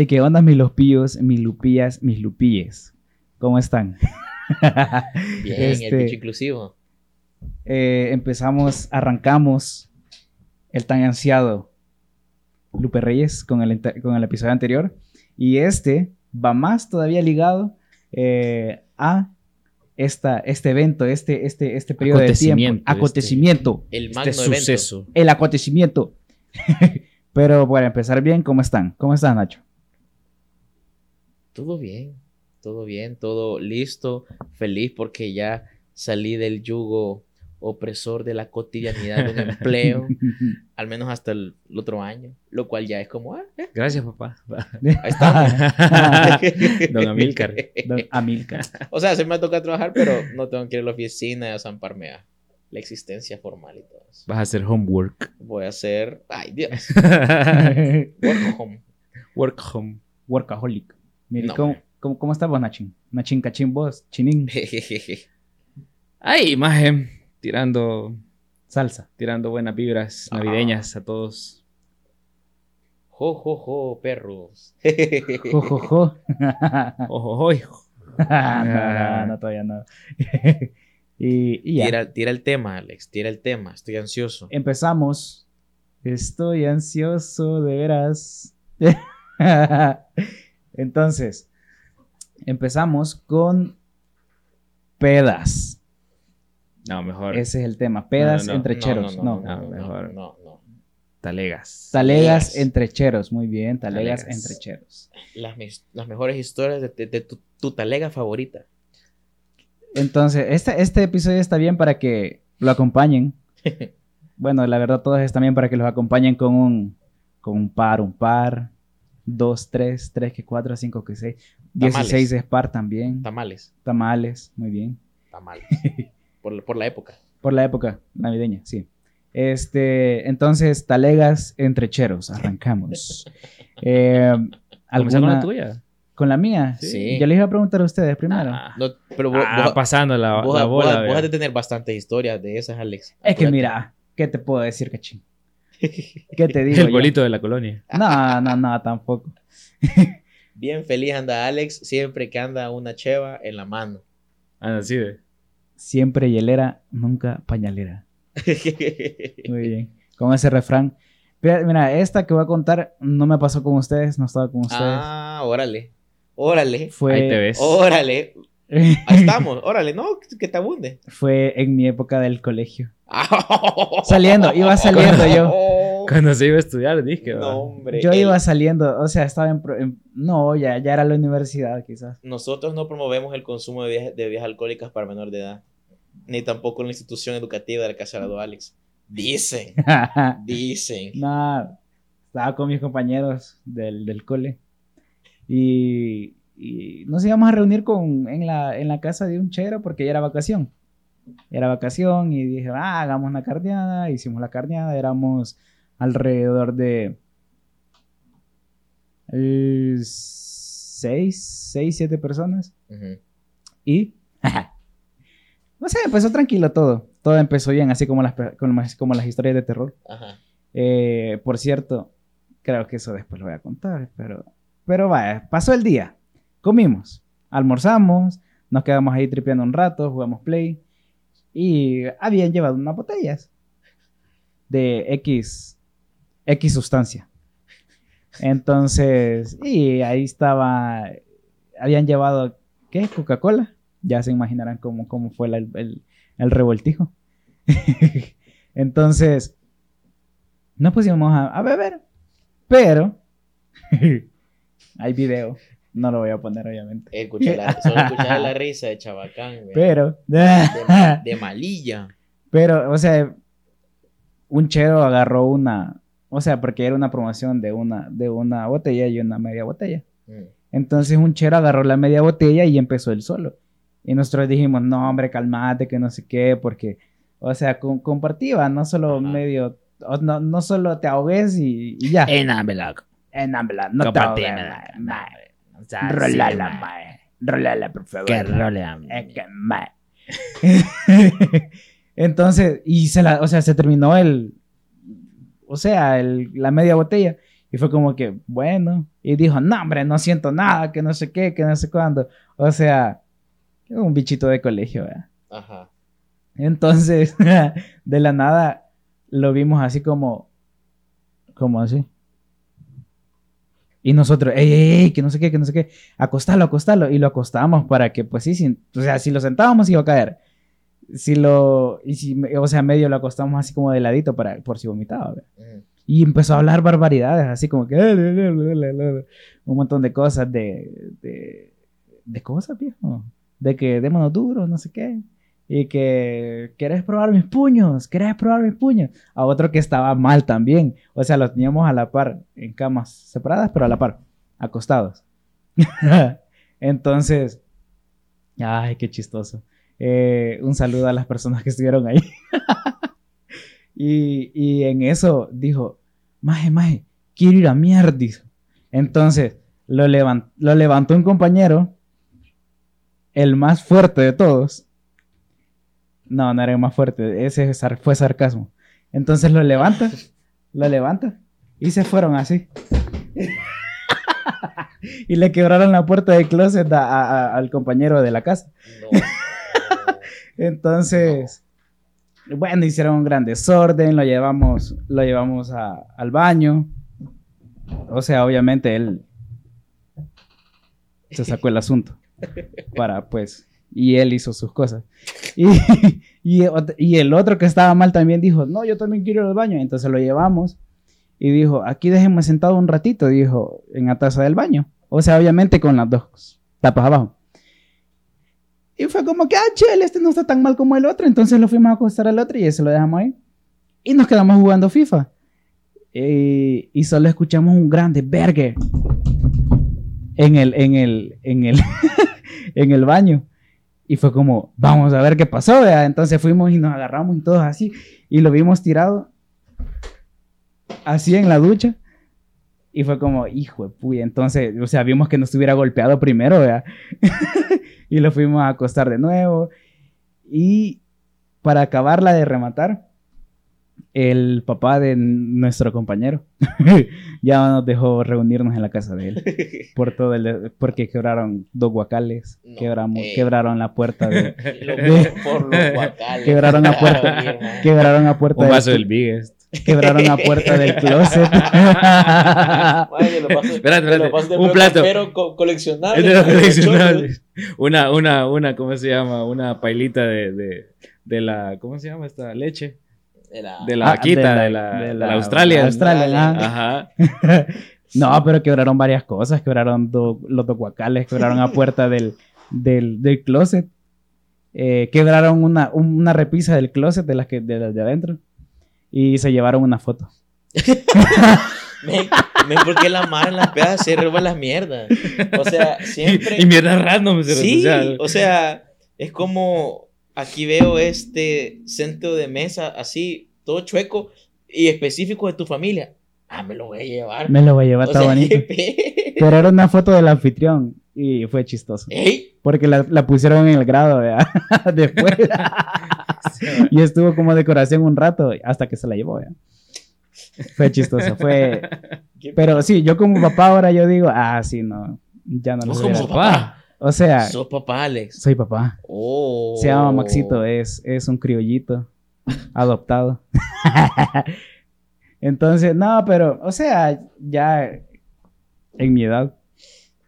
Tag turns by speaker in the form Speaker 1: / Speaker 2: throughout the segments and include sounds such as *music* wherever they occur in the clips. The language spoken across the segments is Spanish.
Speaker 1: ¿Y qué onda, mis lupillos, mis lupillas, mis lupilles? ¿Cómo están? *laughs*
Speaker 2: Bien, el
Speaker 1: Este-
Speaker 2: bicho inclusivo.
Speaker 1: Eh, empezamos, arrancamos el tan ansiado Lupe Reyes con el, con el episodio anterior. Y este va más todavía ligado eh, a esta, este evento, este, este, este periodo de tiempo.
Speaker 3: Acontecimiento, este-.
Speaker 2: El magno
Speaker 3: Este
Speaker 2: evento.
Speaker 3: suceso.
Speaker 1: El acontecimiento. *laughs* Pero para empezar bien, ¿cómo están? ¿Cómo estás, Nacho?
Speaker 2: Todo bien, todo bien, todo listo, feliz porque ya salí del yugo opresor de la cotidianidad de un empleo, *laughs* al menos hasta el, el otro año, lo cual ya es como, ah, eh,
Speaker 3: Gracias, papá. *laughs*
Speaker 2: ahí está. *laughs*
Speaker 3: Don Amílcar.
Speaker 1: Don Amilcar.
Speaker 2: O sea, se me va a tocar trabajar, pero no tengo que ir a la oficina a zamparme a la existencia formal y todo eso.
Speaker 3: Vas a hacer homework.
Speaker 2: Voy a hacer, ay Dios, work home.
Speaker 3: Work home.
Speaker 1: Workaholic. Mire,
Speaker 2: No,
Speaker 1: ¿cómo, cómo, cómo estás vos, Nachín? Nachín, cachín, vos, chinín, *laughs*
Speaker 3: Ay, imagen. Tirando,
Speaker 1: salsa.
Speaker 3: tirando buenas vibras
Speaker 2: Ah.
Speaker 3: navideñas a todos.
Speaker 2: Jo, jo, jo, perros.
Speaker 1: Jo, jo, jo. *laughs*
Speaker 3: Ojo, ojo, hijo. *laughs*
Speaker 1: no, no, no, todavía no. y, y ya.
Speaker 2: Tira, tira el tema, Alex, tira el tema, estoy ansioso.
Speaker 1: Empezamos. Estoy ansioso, de veras. Entonces, empezamos con pedas.
Speaker 3: No, mejor.
Speaker 1: Ese es el tema. Pedas
Speaker 3: No, no, no.
Speaker 1: entre cheros.
Speaker 2: no,
Speaker 1: No,
Speaker 3: mejor.
Speaker 2: no, no.
Speaker 3: Talegas.
Speaker 1: Talegas entre cheros. Muy bien, talegas,
Speaker 3: Talegas.
Speaker 1: entre cheros.
Speaker 2: Las, mejores historias de, de- de tu, tu talega favorita.
Speaker 1: Entonces, este, este episodio está bien para que lo acompañen. *laughs* Bueno, la verdad, todos están bien para que los acompañen con un, con un par, un par, dos, tres, tres, que cuatro, cinco, que seis.
Speaker 2: Tamales.
Speaker 1: Dieciséis es par también.
Speaker 2: Tamales.
Speaker 1: Tamales, muy bien.
Speaker 2: Tamales. *laughs* por, por la época.
Speaker 1: Por la época navideña, sí. Este, entonces, talegas entre cheros, arrancamos. *laughs* Eh,
Speaker 3: ¿Comenzar con la
Speaker 1: ¿alguna-
Speaker 3: tuya?
Speaker 1: ¿Con la mía?
Speaker 2: Sí.
Speaker 1: Yo les iba a preguntar a ustedes primero.
Speaker 3: Ah,
Speaker 2: No, pero vos,
Speaker 3: Ah,
Speaker 2: vos-
Speaker 3: pasando la,
Speaker 2: vos-
Speaker 3: la bola.
Speaker 2: vos has de tener bastantes historias de esas, Alex.
Speaker 1: es que mira, ¿qué te puedo decir, cachín? *laughs* ¿Qué te digo?
Speaker 3: El
Speaker 1: yo?
Speaker 3: bolito de la colonia.
Speaker 1: No, no, no, tampoco. *laughs*
Speaker 2: Bien feliz anda Alex siempre que anda una cheva en la mano.
Speaker 3: Ah, así de.
Speaker 1: Siempre hielera, nunca pañalera. *laughs* Muy bien. Con ese refrán. Mira, esta que voy a contar no me pasó con ustedes, no estaba con ustedes.
Speaker 2: ah, órale. Órale.
Speaker 1: fue,
Speaker 3: Ahí te ves.
Speaker 2: Órale. Ahí *laughs* estamos. Órale, no, que te abunde.
Speaker 1: fue en mi época del colegio. *laughs* Saliendo, iba saliendo yo. *laughs*
Speaker 3: Cuando se iba a estudiar, dije.
Speaker 2: No, hombre.
Speaker 1: Yo
Speaker 2: el-
Speaker 1: iba saliendo, o sea, estaba en... pro- en- no, ya, ya era la universidad, quizás.
Speaker 2: Nosotros no promovemos el consumo de bebidas, de bebidas alcohólicas para menor de edad. Ni tampoco la institución educativa de la Casa de Aldo Alex. Dicen. Dicen.
Speaker 1: Nada, estaba con mis compañeros del, del cole y, y nos íbamos a reunir con, en, la, en la casa de un chero porque ya era vacación. Era vacación y dije, ah, hagamos una carneada. Hicimos la carneada, éramos alrededor de eh, seis, seis, siete personas.
Speaker 2: Ujú.
Speaker 1: Y, *laughs* no sé, empezó tranquilo todo. Todo empezó bien, así como las, como las, como las historias de terror.
Speaker 2: Ajá.
Speaker 1: Eh, por cierto, creo que eso después lo voy a contar, pero, pero vaya, pasó el día, comimos, almorzamos, nos quedamos ahí tripeando un rato, jugamos play y habían llevado unas botellas de X, X sustancia. Entonces, y ahí estaba, habían llevado, ¿qué? Coca-Cola. Ya se imaginarán cómo, cómo fue el- el revoltijo. *laughs* Entonces, nos pusimos a, a beber, pero *laughs* hay video, no lo voy a poner obviamente,
Speaker 2: Escuchar la- *laughs* solo escuchar la risa de Chabacán, güey.
Speaker 1: pero,
Speaker 2: De, *laughs* de malilla.
Speaker 1: pero, o sea, un chero agarró una, o sea, porque era una promoción de una, de una botella y una media botella.
Speaker 2: Mm.
Speaker 1: Entonces un chero agarró la media botella y empezó él solo. Y nosotros dijimos, no, hombre, calmate, que no sé qué, porque, o sea, con- compartía, no solo
Speaker 2: Ajá.
Speaker 1: medio, no, no solo te ahogues y, y ya.
Speaker 3: En Ambelac.
Speaker 1: No, hombre, no te
Speaker 3: Compartí,
Speaker 1: ahogues,
Speaker 3: O sea,
Speaker 1: Rolala,
Speaker 3: sí,
Speaker 1: mae. Rolala, por favor.
Speaker 3: Que role a
Speaker 1: Es que, mae. *laughs* Entonces, y se la, o sea, se terminó el, o sea, el, la media botella. Y fue como que, bueno. Y dijo, no, hombre, no siento nada, que no sé qué, que no sé cuándo. O sea, un bichito de colegio, ¿verdad?
Speaker 2: Ajá.
Speaker 1: Entonces, *laughs* de la nada, lo vimos así como, como así. Y nosotros, ey, ey, ey, que no sé qué, que no sé qué, acostalo, acostalo. Y lo acostamos para que, pues sí, sin- o sea, si lo sentábamos iba a caer. Si lo, y si, o sea, medio lo acostamos así como de ladito para, por si vomitaba.
Speaker 2: Ujú.
Speaker 1: Y empezó a hablar barbaridades, así como que un montón de cosas, de, de, de cosas, viejo. De que démonos duros, no sé qué. Y que querés probar mis puños, querés probar mis puños. A otro que estaba mal también. O sea, los teníamos a la par, en camas separadas, pero a la par, acostados. *laughs* Entonces, ay, qué chistoso. Eh, un saludo a las personas que estuvieron ahí. *laughs* y, y en eso dijo, maje, maje, quiero ir a mierda. Entonces, lo levantó un compañero, el más fuerte de todos. No, no era más fuerte, ese fue sarcasmo. Entonces lo levanta, lo levanta y se fueron así. *laughs* y le quebraron la puerta del closet a- a- a- al compañero de la casa.
Speaker 2: No. *laughs*
Speaker 1: Entonces, bueno, hicieron un gran desorden, lo llevamos, lo llevamos a- al baño. O sea, obviamente él se sacó el asunto para, pues, y él hizo sus cosas. Y, *laughs* y, el otro que estaba mal también dijo, no, yo también quiero ir al baño. Entonces lo llevamos y dijo, aquí déjenme sentado un ratito, dijo, en la taza del baño. O sea, obviamente con las dos tapas abajo. Y fue como que, ah, chel, este no está tan mal como el otro. Entonces lo fuimos a acostar al otro y ese lo dejamos ahí. Y nos quedamos jugando FIFA. Y solo escuchamos un grande vergue en el, en el, en el, *laughs* en el baño. Y fue como, vamos a ver qué pasó, vea. Entonces fuimos y nos agarramos y todos así. Y lo vimos tirado así en la ducha. Y fue como, hijo de puya. Entonces, o sea, vimos que no estuviera golpeado primero, vea. *laughs* y lo fuimos a acostar de nuevo. Y para acabarla de rematar, el papá de nuestro compañero *laughs* ya nos dejó reunirnos en la casa de él *laughs* por todo el porque quebraron dos guacales,
Speaker 2: No,
Speaker 1: quebramos,
Speaker 2: eh.
Speaker 1: quebraron la puerta de,
Speaker 2: Y *laughs* lo por, por los guacales.
Speaker 1: Quebraron la puerta. Quebraron la puerta
Speaker 3: Un
Speaker 1: del-
Speaker 3: vaso del biggest.
Speaker 1: quebraron la puerta del closet.
Speaker 2: Ay, lo paso-
Speaker 3: Espérate,
Speaker 2: lo paso
Speaker 3: Un plato.
Speaker 2: Pero co- coleccionable.
Speaker 3: Es de los
Speaker 2: Ay,
Speaker 3: coleccionables. Una, una, una, ¿cómo se llama? Una pailita de, de, de la, ¿cómo se llama esta leche?
Speaker 2: De la-
Speaker 3: De la
Speaker 1: Ah,
Speaker 3: vaquita, de la, de la Australia.
Speaker 1: Australia, ajá.
Speaker 3: Ajá. *laughs*
Speaker 1: No, pero quebraron varias cosas. Quebraron do- los dos guacales, quebraron la puerta del, del, del closet. eh, quebraron una, una repisa del closet de las que de, las de adentro. Y se llevaron una foto. *laughs*
Speaker 2: Men, men, ¿por qué la mar en las pedas se roba las mierdas? O sea, siempre. *laughs*
Speaker 3: Y, y mierda random. se
Speaker 2: Sí,
Speaker 3: o sea,
Speaker 2: es como aquí veo este centro de mesa así, todo chueco y específico de tu familia. Ah, me lo voy a llevar.
Speaker 1: Me lo voy a llevar, está bonito. *laughs* Pero era una foto del anfitrión. Y fue chistoso.
Speaker 2: Ey,
Speaker 1: Porque la, la pusieron en el grado, ¿verdad? *laughs* Después. *laughs* y estuvo como decoración un rato hasta que se la llevó, ¿verdad? Fue chistoso, fue... Pero sí, yo como papá ahora yo digo, ah, sí, no, ya no lo
Speaker 2: Vos como
Speaker 3: papá.
Speaker 1: O sea,
Speaker 2: Sos papá, Alex.
Speaker 1: soy papá.
Speaker 2: Oh.
Speaker 1: Se llama Maxito, es, es un criollito adoptado. *laughs* Entonces, no, pero, o sea, ya en mi edad,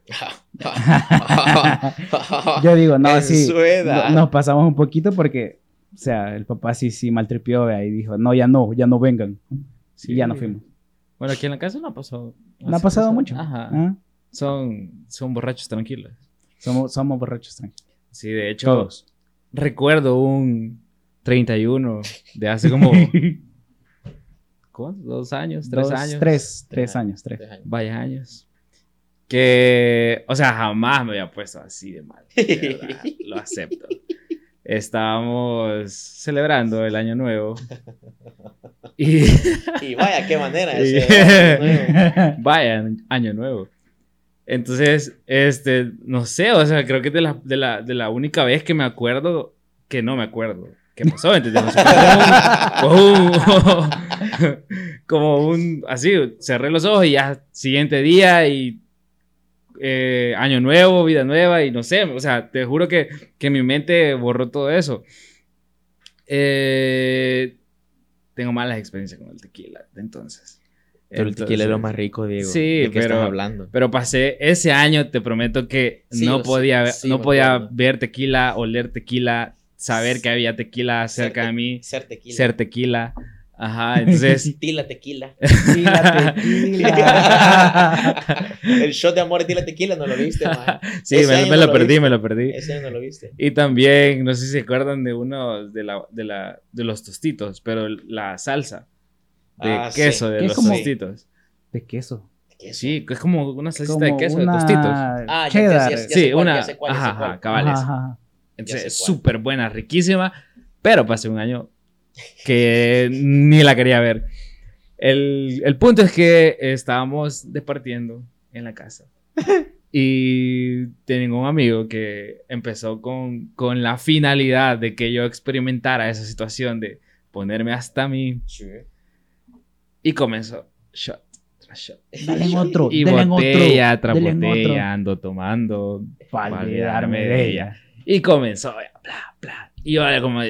Speaker 1: *laughs* yo digo, no,
Speaker 2: En
Speaker 1: sí,
Speaker 2: su edad.
Speaker 1: no- nos pasamos un poquito porque, o sea, el papá sí, sí maltripió y dijo, no, ya no, ya no vengan.
Speaker 3: Sí.
Speaker 1: Y ya no fuimos.
Speaker 3: Bueno, aquí en la casa no ha pasado.
Speaker 1: No ha pasado mucho.
Speaker 3: Ajá.
Speaker 1: ¿Ah?
Speaker 3: Son, son borrachos tranquilos.
Speaker 1: Somos, somos borrachos tranquilos.
Speaker 3: Sí, de hecho,
Speaker 1: Todos.
Speaker 3: recuerdo un 31 de hace como. *laughs* ¿Cuántos? ¿Dos años? ¿Tres
Speaker 1: Dos,
Speaker 3: años?
Speaker 1: Tres, tres años, tres.
Speaker 3: Vaya años. Que, o sea, jamás me había puesto así de mal. de verdad, *laughs* lo acepto. Estábamos celebrando el año nuevo. *laughs* Y
Speaker 2: Y vaya, qué manera.
Speaker 3: Y-
Speaker 2: ese-
Speaker 3: vaya, año nuevo. Entonces, este, no sé, o sea, creo que es de la, de la, de la única vez que me acuerdo que no me acuerdo. ¿qué pasó? ¿Entendés? *laughs* Como un, como un- así, cerré los ojos y ya siguiente día y eh, año nuevo, vida nueva y no sé, o sea, te juro que, que mi mente borró todo eso. Eh, tengo malas experiencias con el tequila, entonces.
Speaker 2: Pero el tequila es lo más rico, Diego.
Speaker 3: Sí,
Speaker 2: ¿De qué
Speaker 3: pero-
Speaker 2: estás hablando?
Speaker 3: Pero pasé ese año, te prometo que
Speaker 2: Sí,
Speaker 3: no podía,
Speaker 2: sí,
Speaker 3: no podía
Speaker 2: acuerdo.
Speaker 3: ver tequila, oler tequila, saber que había tequila cerca
Speaker 2: Ser
Speaker 3: de mí,
Speaker 2: Ser tequila.
Speaker 3: ser tequila. Ajá, entonces *laughs*
Speaker 2: Tila tequila. *laughs*
Speaker 1: Tequila, tequila.
Speaker 2: el shot de amor de Tila tequila no lo viste, man. *laughs*
Speaker 3: sí,
Speaker 2: Ese
Speaker 3: me,
Speaker 2: año
Speaker 3: me
Speaker 2: no
Speaker 3: lo perdí,
Speaker 2: viste.
Speaker 3: me lo perdí.
Speaker 2: Ese no lo viste.
Speaker 3: Y también, no sé si se acuerdan de uno de, la, de, la, de los tostitos, pero la salsa de
Speaker 2: Ah, sí.
Speaker 3: queso de
Speaker 1: Que es
Speaker 3: los
Speaker 1: como-
Speaker 3: tostitos.
Speaker 1: De queso.
Speaker 2: ¿Qué
Speaker 3: Sí, es como una salsita
Speaker 1: Como
Speaker 3: de queso
Speaker 1: una
Speaker 3: de tostitos.
Speaker 2: Ah,
Speaker 1: cheddar.
Speaker 2: ya- ya
Speaker 3: Sí,
Speaker 2: cuál,
Speaker 3: una.
Speaker 2: cuál,
Speaker 3: ajá, cabales.
Speaker 1: Ajá, ajá.
Speaker 3: Entonces, es súper buena, riquísima, pero pasé un año que ni la quería ver. El, el punto es que estábamos departiendo en la casa *laughs* y tengo un amigo que empezó con, con la finalidad de que yo experimentara esa situación de ponerme hasta mí
Speaker 2: Sí.
Speaker 3: Y comenzó shot tras shot.
Speaker 1: Dale en otro.
Speaker 3: Y
Speaker 1: dale
Speaker 3: botella
Speaker 1: otro.
Speaker 3: tras botella,
Speaker 1: otro.
Speaker 3: ando tomando
Speaker 1: Para de ella.
Speaker 3: y comenzó, bla, bla. Y yo, como,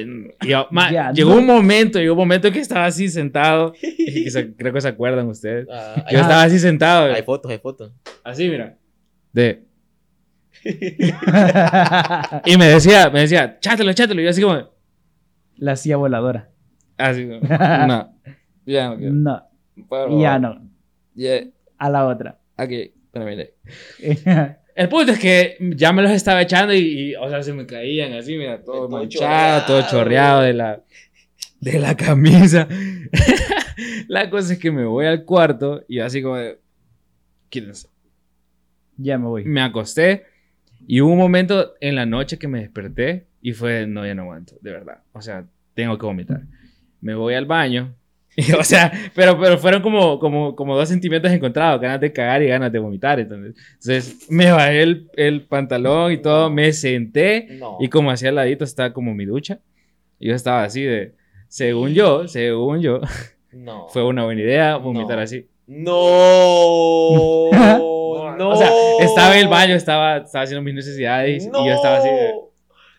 Speaker 3: yo, *laughs* ma,
Speaker 1: Ya,
Speaker 3: llegó
Speaker 1: no.
Speaker 3: un momento, llegó un momento que estaba así sentado. *laughs* que se- creo que se acuerdan ustedes.
Speaker 2: Ah,
Speaker 3: Yo
Speaker 2: hay,
Speaker 3: estaba así sentado,
Speaker 2: hay fotos, hay fotos.
Speaker 3: así, mira. De. *laughs* Y me decía, me decía, chátelo, chátelo. Y yo así como,
Speaker 1: La silla voladora.
Speaker 3: así como, no, ya no quiero.
Speaker 1: No, ya no.
Speaker 3: Ya,
Speaker 1: A la otra.
Speaker 3: aquí, espérame. *laughs* El punto es que ya me los estaba echando y, y, o sea, se me caían así, mira, todo,
Speaker 2: Todo
Speaker 3: manchado, todo
Speaker 2: chorreado.
Speaker 3: chorreado de la, de la camisa. *laughs* la cosa es que me voy al cuarto y así como de, quítense.
Speaker 1: ya me voy.
Speaker 3: Me acosté y hubo un momento en la noche que me desperté y fue, no, ya no aguanto, de verdad. O sea, tengo que vomitar. Me voy al baño. *laughs* o sea, pero, pero fueron como, como, como dos sentimientos encontrados, ganas de cagar y ganas de vomitar. Entonces, entonces me bajé el, el pantalón y todo, me senté
Speaker 2: No.
Speaker 3: y como hacía al ladito estaba como mi ducha. Y yo estaba así de, según yo, según yo,
Speaker 2: No. *laughs*
Speaker 3: fue una buena idea vomitar
Speaker 2: No.
Speaker 3: así.
Speaker 2: No. *laughs* no.
Speaker 3: O sea, estaba en el baño, estaba, estaba haciendo mis necesidades y yo estaba así de...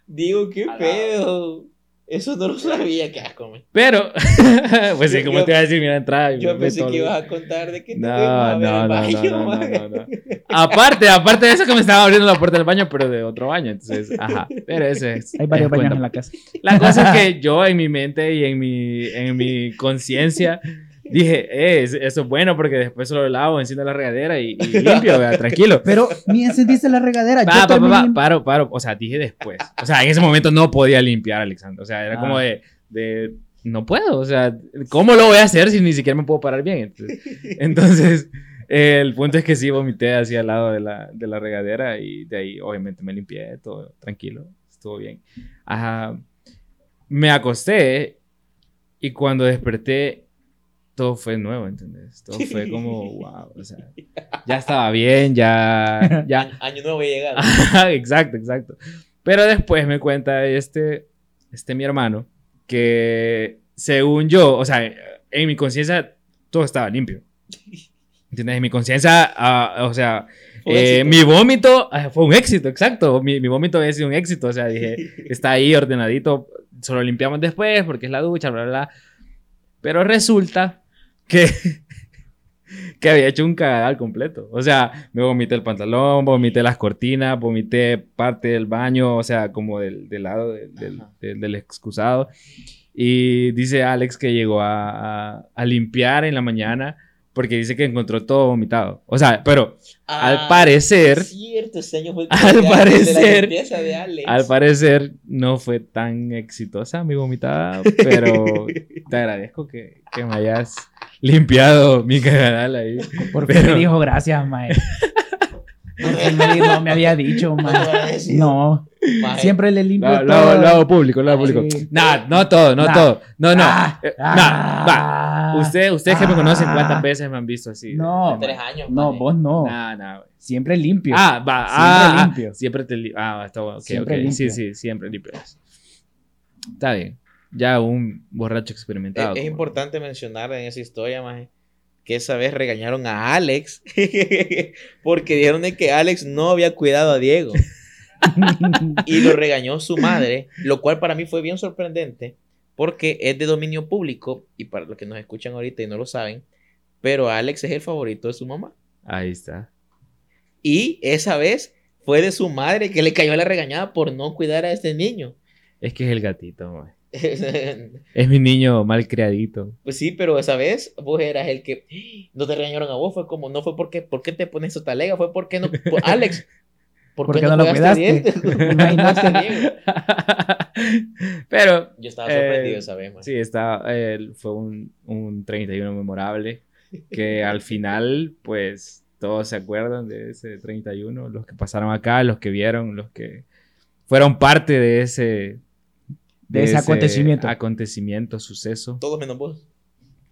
Speaker 2: Digo, qué pedo. Eso no lo sabía, qué asco, man.
Speaker 3: Pero, *laughs* pues sí, como te iba a decir, mira, entrada y
Speaker 2: Yo pensé
Speaker 3: todo-
Speaker 2: que ibas a contar de que te
Speaker 3: No,
Speaker 2: a ver
Speaker 3: no, no,
Speaker 2: baño,
Speaker 3: no, no, no, no. Aparte, aparte de eso que me estaba abriendo la puerta del baño, pero de otro baño, entonces, ajá. Pero ese es.
Speaker 1: Hay varios baños
Speaker 3: cuenta.
Speaker 1: en la casa.
Speaker 3: La cosa es que yo en mi mente y en mi, en mi conciencia dije, eh, es- eso es bueno porque después solo lavo, enciendo la regadera y, y *laughs* limpio, tranquilo.
Speaker 1: Pero ni encendiste la regadera. Yo
Speaker 3: Pa, pa, pa, pa, paro, paro. O sea, dije después. O sea, en ese momento no podía limpiar, Alexander. O sea, era como
Speaker 1: Ah.
Speaker 3: de, de, no puedo. O sea, ¿cómo lo voy a hacer si ni siquiera me puedo parar bien? Entonces, *laughs* entonces, eh, el punto es que sí vomité hacia al lado de la, de la regadera y de ahí obviamente me limpié, todo tranquilo, estuvo bien. Ajá. Me acosté y cuando desperté todo fue nuevo, ¿entendés? Todo fue como, wow, o sea, *laughs* ya estaba bien, ya, ya,
Speaker 2: Año, nuevo ya llegado.
Speaker 3: Ajá, *laughs* exacto, exacto. Pero después me cuenta este, este mi hermano que según yo, o sea, en mi conciencia todo estaba limpio. ¿Entiendes? En mi conciencia, ah, o sea, eh, mi vómito ah, fue un éxito, exacto. Mi, mi vómito había sido un éxito. O sea, dije, *laughs* está ahí ordenadito, solo limpiamos después porque es la ducha, bla, bla, bla. Pero resulta que, *laughs* que había hecho un cagadal completo. O sea, me vomité el pantalón, vomité las cortinas, vomité parte del baño, o sea, como del, del lado de- del, del- del excusado. Y dice Alex que llegó a, a- a limpiar en la mañana porque dice que encontró todo vomitado. O sea, pero al
Speaker 2: Ah,
Speaker 3: parecer,
Speaker 2: Cierto, ese año fue
Speaker 3: Al
Speaker 2: cumpleaños de la
Speaker 3: parecer-
Speaker 2: limpieza de Alex.
Speaker 3: al parecer no fue tan exitosa mi vomitada, pero *laughs* te agradezco que, que me hayas limpiado mi cagadal ahí.
Speaker 1: Por fin
Speaker 3: Pero-
Speaker 1: me dijo gracias, mae. *laughs* Porque me, no me había dicho, mae. No,
Speaker 2: Maje,
Speaker 1: siempre le limpio
Speaker 3: Lo, lo-
Speaker 1: todo.
Speaker 3: lo hago público, lo hago
Speaker 1: Sí.
Speaker 3: público. Nah, no todo, no
Speaker 1: Nah.
Speaker 3: todo. No, no.
Speaker 1: Ah,
Speaker 3: Eh,
Speaker 1: ah,
Speaker 3: nah, va. Usted, ustedes que me
Speaker 1: ah.
Speaker 3: conocen, ¿cuántas veces me han visto así?
Speaker 1: No.
Speaker 2: Tres años.
Speaker 1: No, vos no.
Speaker 3: Nah, nah.
Speaker 1: Siempre limpio.
Speaker 3: Ah, va.
Speaker 1: Siempre
Speaker 3: ah, ah,
Speaker 1: limpio.
Speaker 3: Siempre te li- Ah, está bueno. ok,
Speaker 1: Siempre
Speaker 3: ok. Sí,
Speaker 1: limpio.
Speaker 3: sí, siempre limpio. Está bien. Ya un borracho experimentado.
Speaker 2: Es, importante mencionar en esa historia, maje, que esa vez regañaron a Alex *laughs* porque dijeron de que Alex no había cuidado a Diego *laughs* y lo regañó su madre, lo cual para mí fue bien sorprendente porque es de dominio público y para los que nos escuchan ahorita y no lo saben, pero Alex es el favorito de su mamá.
Speaker 3: Ahí está.
Speaker 2: Y esa vez fue de su madre que le cayó la regañada por no cuidar a este niño.
Speaker 3: Es que es el gatito, mae. *laughs* Es mi niño mal criadito.
Speaker 2: Pues sí, pero esa vez vos eras el que no te regañaron a vos, fue como, no fue porque, ¿por qué te pones esa talega? Fue porque no, por- *laughs* Alex, ¿por,
Speaker 1: ¿Por
Speaker 2: qué
Speaker 1: no lo
Speaker 2: cuidaste? *laughs*
Speaker 1: Imagínate.
Speaker 3: Pero
Speaker 2: Yo estaba sorprendido
Speaker 3: Eh,
Speaker 2: esa vez, man.
Speaker 3: sí, está, eh, fue un, un 31 memorable que al final, pues, todos se acuerdan de ese 31, los que pasaron acá, los que vieron, los que fueron parte de ese...
Speaker 1: De ese acontecimiento.
Speaker 3: Acontecimiento, suceso.
Speaker 2: Todos menos vos.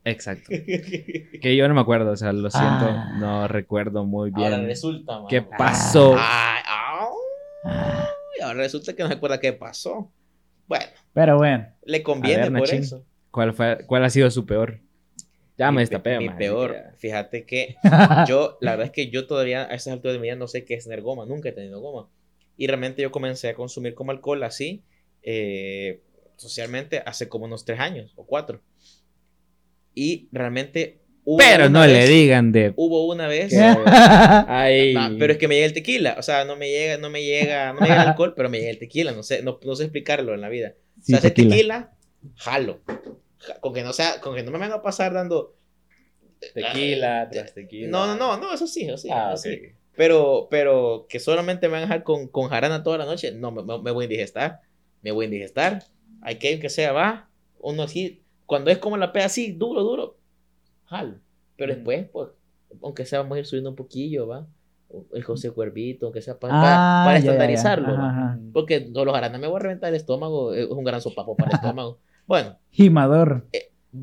Speaker 3: Exacto. *laughs* Que yo no me acuerdo, o sea, lo siento,
Speaker 1: Ah.
Speaker 3: no recuerdo muy bien.
Speaker 2: Ahora resulta, man.
Speaker 3: ¿Qué pasó?
Speaker 2: Ay, ay, ahora resulta que no se acuerda qué pasó. Bueno,
Speaker 1: Pero bueno.
Speaker 2: le conviene
Speaker 3: A ver,
Speaker 2: por
Speaker 3: Nachín.
Speaker 2: eso.
Speaker 3: ¿Cuál, fue, ¿Cuál ha sido su peor? Ya me
Speaker 2: Mi
Speaker 3: destapé,
Speaker 2: pe- Mi
Speaker 3: man.
Speaker 2: peor, fíjate que *laughs* yo, la verdad es que yo todavía a estas alturas de mi vida no sé qué es tener goma, nunca he tenido goma. Y realmente yo comencé a consumir como alcohol así, eh, socialmente, hace como unos tres años o cuatro. Y realmente... hubo
Speaker 3: Pero
Speaker 2: una
Speaker 3: no le
Speaker 2: vez-
Speaker 3: digan de...
Speaker 2: Hubo una vez... *laughs*
Speaker 3: Ay.
Speaker 2: Ah, pero es que me llega el tequila, o sea, no me llega, no me llega, no me llega el alcohol, pero me llega el tequila, no sé, no, no sé explicarlo en la vida.
Speaker 1: Sí,
Speaker 2: o sea, ese
Speaker 1: tequila.
Speaker 2: tequila, jalo. Ja- Con que no sea, con que no me venga a pasar dando
Speaker 3: Tequila, tras tequila.
Speaker 2: No, no, no, no, eso sí, eso sí,
Speaker 3: Ah,
Speaker 2: eso
Speaker 3: ok.
Speaker 2: sí. Pero, pero que solamente me van a dejar con, con jarana toda la noche, no, me, me- me voy a indigestar. Me voy a indigestar. Hay que, que sea, va. Uno así, cuando es como la pea así, duro, duro, jalo. Pero después, pues, aunque sea, vamos a ir subiendo un poquillo, va. El José Cuervito, aunque sea
Speaker 1: Ah,
Speaker 2: para
Speaker 1: ya, ya.
Speaker 2: estandarizarlo. Porque no, los jaranas me voy a reventar el estómago, es un gran sopapo para el *laughs* estómago. Bueno,
Speaker 1: Jimador.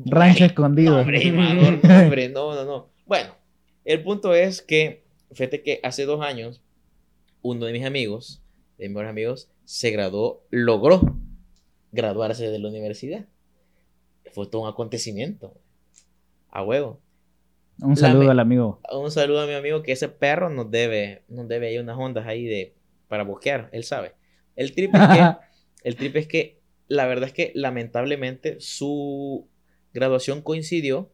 Speaker 1: Rancho escondido.
Speaker 2: no, hombre, *laughs* Imador, no, hombre, no, no, no. Bueno, el punto es que, fíjate que hace dos años, uno de mis amigos, de mis mejores amigos, se graduó, logró graduarse de la universidad. Fue todo un acontecimiento. A huevo.
Speaker 1: Un saludo
Speaker 2: La-
Speaker 1: al amigo.
Speaker 2: Un saludo a mi amigo que ese perro nos debe, nos debe ahí unas ondas ahí de, para boquear, él sabe. El trip es que *laughs* el trip es que la verdad es que lamentablemente su graduación coincidió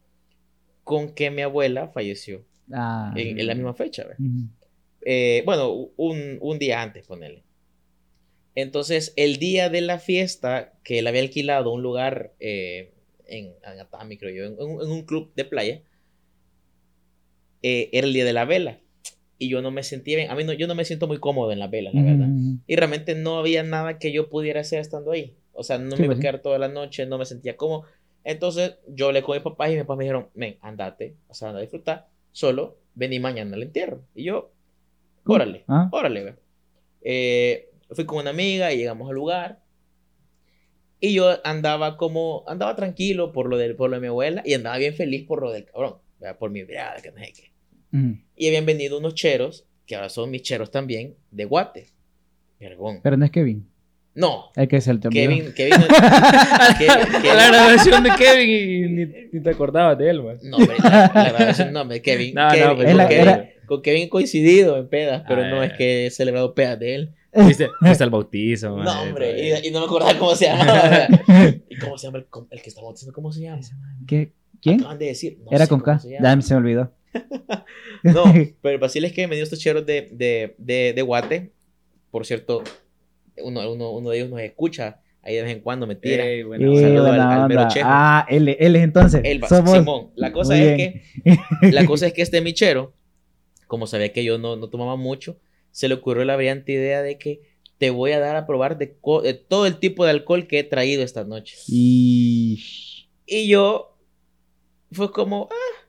Speaker 2: con que mi abuela falleció
Speaker 1: Ah.
Speaker 2: en, en la misma fecha. Eh, bueno, un, un día antes, ponele. Entonces, el día de la fiesta, que él había alquilado un lugar eh, en, en Atami, creo yo, en, en un- club de playa, eh, era el día de la vela. Y yo no me sentía bien. A mí no, yo no me siento muy cómodo en la vela, la verdad.
Speaker 1: Ujú.
Speaker 2: Y realmente no había nada que yo pudiera hacer estando ahí. O sea, no
Speaker 1: Sí,
Speaker 2: me iba
Speaker 1: pues
Speaker 2: a
Speaker 1: sí.
Speaker 2: quedar toda la noche, no me sentía cómodo. Entonces yo le con mi papá y mi papá me dijeron, ven, andate, o sea, anda a disfrutar, solo vení mañana al entierro. Y yo, órale,
Speaker 1: Ah.
Speaker 2: órale, ve. Eh, fui con una amiga y llegamos al lugar. Y yo andaba como, andaba tranquilo por lo, del, por lo de mi abuela y andaba bien feliz por lo del cabrón, ¿verdad? por mi mirada, que no sé qué.
Speaker 1: Ujú.
Speaker 2: Y habían venido unos cheros, que ahora son mis cheros también, de Guate. Vergón.
Speaker 1: Pero no es Kevin.
Speaker 2: No,
Speaker 1: El que se el
Speaker 2: Kevin, *laughs* Kevin, no- Ke- Kevin-
Speaker 3: la graduación de Kevin y ni, ni te acordabas de él, man.
Speaker 2: no, hombre, la, la grabación, no, hombre, Kevin, *laughs*
Speaker 3: No,
Speaker 2: Kevin,
Speaker 3: no, pero
Speaker 2: con,
Speaker 1: Era-
Speaker 2: Kevin
Speaker 1: era-
Speaker 2: con Kevin coincidido en pedas, pero
Speaker 3: Ah,
Speaker 2: no es que he celebrado pedas de él.
Speaker 3: Fuiste, fuiste *laughs* al bautizo.
Speaker 2: No, hombre, y, y no me acordaba cómo se llamaba. *laughs* ¿Y cómo se llama el, el que está bautizando? ¿Cómo se llama?
Speaker 1: ¿Qué? ¿Quién?
Speaker 2: Acaban de decir. no
Speaker 1: Era con K.
Speaker 2: se
Speaker 1: se me olvidó. *laughs*
Speaker 2: No, pero el vacil es que me dio estos cheros de, de, de, de Guate. Por cierto, uno, uno, uno de ellos nos escucha. Ahí de vez en cuando me tira.
Speaker 3: Ey,
Speaker 1: Eh,
Speaker 3: buena
Speaker 2: un saludo al- al mero.
Speaker 1: Ah, él, él es entonces.
Speaker 2: El va-
Speaker 1: Somos-
Speaker 2: Simón. La cosa
Speaker 1: Muy
Speaker 2: es
Speaker 1: bien.
Speaker 2: que la cosa es que este michero, como sabía que yo no, no tomaba mucho, se le ocurrió la brillante idea de que te voy a dar a probar de, todo el tipo de alcohol que he traído esta noche.
Speaker 1: Y...
Speaker 2: Y yo fue como, ah,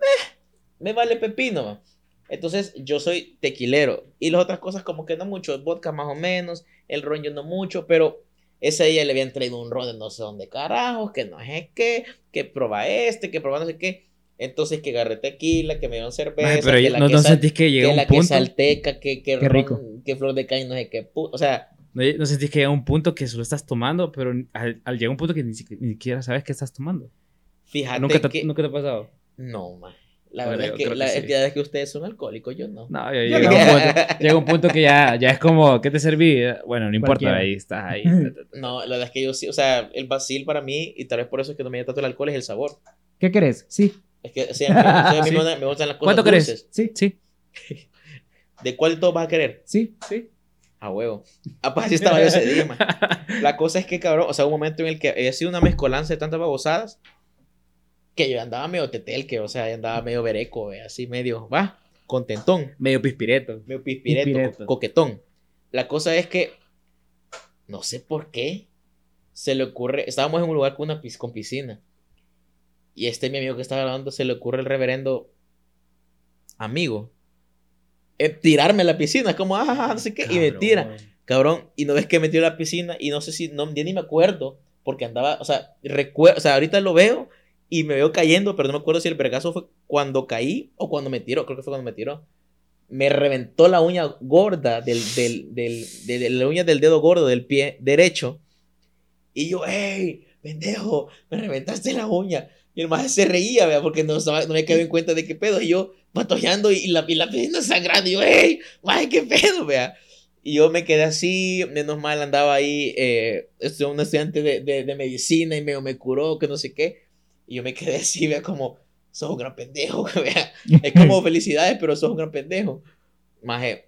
Speaker 2: eh, me vale pepino. Entonces yo soy tequilero y las otras cosas como que no mucho, el vodka más o menos, el ron yo no mucho, pero ese día le habían traído un ron de no sé dónde carajos, que no sé qué, que prueba este, que prueba no sé qué. Entonces que agarré tequila, que me dieron cerveza,
Speaker 3: Ay, pero
Speaker 2: que
Speaker 3: ya-
Speaker 2: la
Speaker 3: no,
Speaker 2: que
Speaker 3: no
Speaker 2: sal-
Speaker 3: sentís que llega
Speaker 2: que
Speaker 3: un
Speaker 2: la que
Speaker 3: punto.
Speaker 2: salteca, que, que,
Speaker 1: Qué
Speaker 2: ron,
Speaker 1: rico.
Speaker 2: que flor de caña, no sé qué. O sea,
Speaker 3: ¿No, no sentís que llega un punto que solo estás tomando, pero al, al llegar un punto que ni, ni siquiera sabes qué estás tomando?
Speaker 2: Fíjate
Speaker 3: ¿Nunca te,
Speaker 2: que...
Speaker 3: ¿Nunca te ha pasado?
Speaker 2: No, man. La verdad
Speaker 3: yo
Speaker 2: es que,
Speaker 3: creo
Speaker 2: la
Speaker 3: que sí.
Speaker 2: es que ustedes son alcohólicos, yo no.
Speaker 3: No, ya
Speaker 1: Yo *laughs*
Speaker 3: llega,
Speaker 1: no.
Speaker 3: un punto, llega un punto que ya, ya es como, ¿qué te serví? Bueno, no importa,
Speaker 1: Cualquiera.
Speaker 3: ahí estás ahí. *laughs*
Speaker 2: No, la verdad es que yo sí, o sea, el vacil para mí, y tal vez por eso es que no me tanto el alcohol, es el sabor.
Speaker 1: ¿Qué querés? Sí,
Speaker 2: Es que, o sea, a mí, a mí *laughs*
Speaker 3: Sí.
Speaker 2: me, me gustan las cosas
Speaker 3: ¿Cuánto
Speaker 2: dulces.
Speaker 1: sí,
Speaker 3: Sí. *laughs*
Speaker 2: ¿De todos vas a querer?
Speaker 1: sí.
Speaker 3: Sí.
Speaker 2: A huevo. Aparte, así estaba yo ese día, man. La cosa es que, cabrón, o sea, un momento en el que he sido una mezcolanza de tantas babosadas que yo andaba medio tetel, que, o sea, andaba medio bereco, eh, así medio, va, contentón,
Speaker 3: Medio pispireto.
Speaker 2: medio pispireto,
Speaker 1: Pispireto.
Speaker 2: co- coquetón. La cosa es que, no sé por qué, se le ocurre, estábamos en un lugar con, una, pis- con piscina, y este mi amigo que estaba hablando, se le ocurre el reverendo amigo, eh, tirarme a la piscina, como, ah, no sé qué, y me tira. Cabrón, y no ves que metió a la piscina y no sé si, no, ya ni me acuerdo, porque andaba, o sea, recuerdo, o sea, ahorita lo veo y me veo cayendo, pero no me acuerdo si el vergazo fue cuando caí o cuando me tiró, creo que fue cuando me tiró. Me reventó la uña gorda del, del, del, de, de la uña del dedo gordo del pie derecho. Y yo, hey, pendejo, me reventaste la uña. Y el maestro se reía, vea, porque no, no me quedado en cuenta de qué pedo. Y yo, patojeando y la, y la piscina sangrando. Y yo, hey, maje, qué pedo, vea. Y yo me quedé así, menos mal andaba ahí, eh, este, un estudiante de, de, de medicina y me, me curó, que no sé qué. Y yo me quedé así, vea, como, sos un gran pendejo, *laughs* vea. Es como *laughs* felicidades, pero sos un gran pendejo. Maje,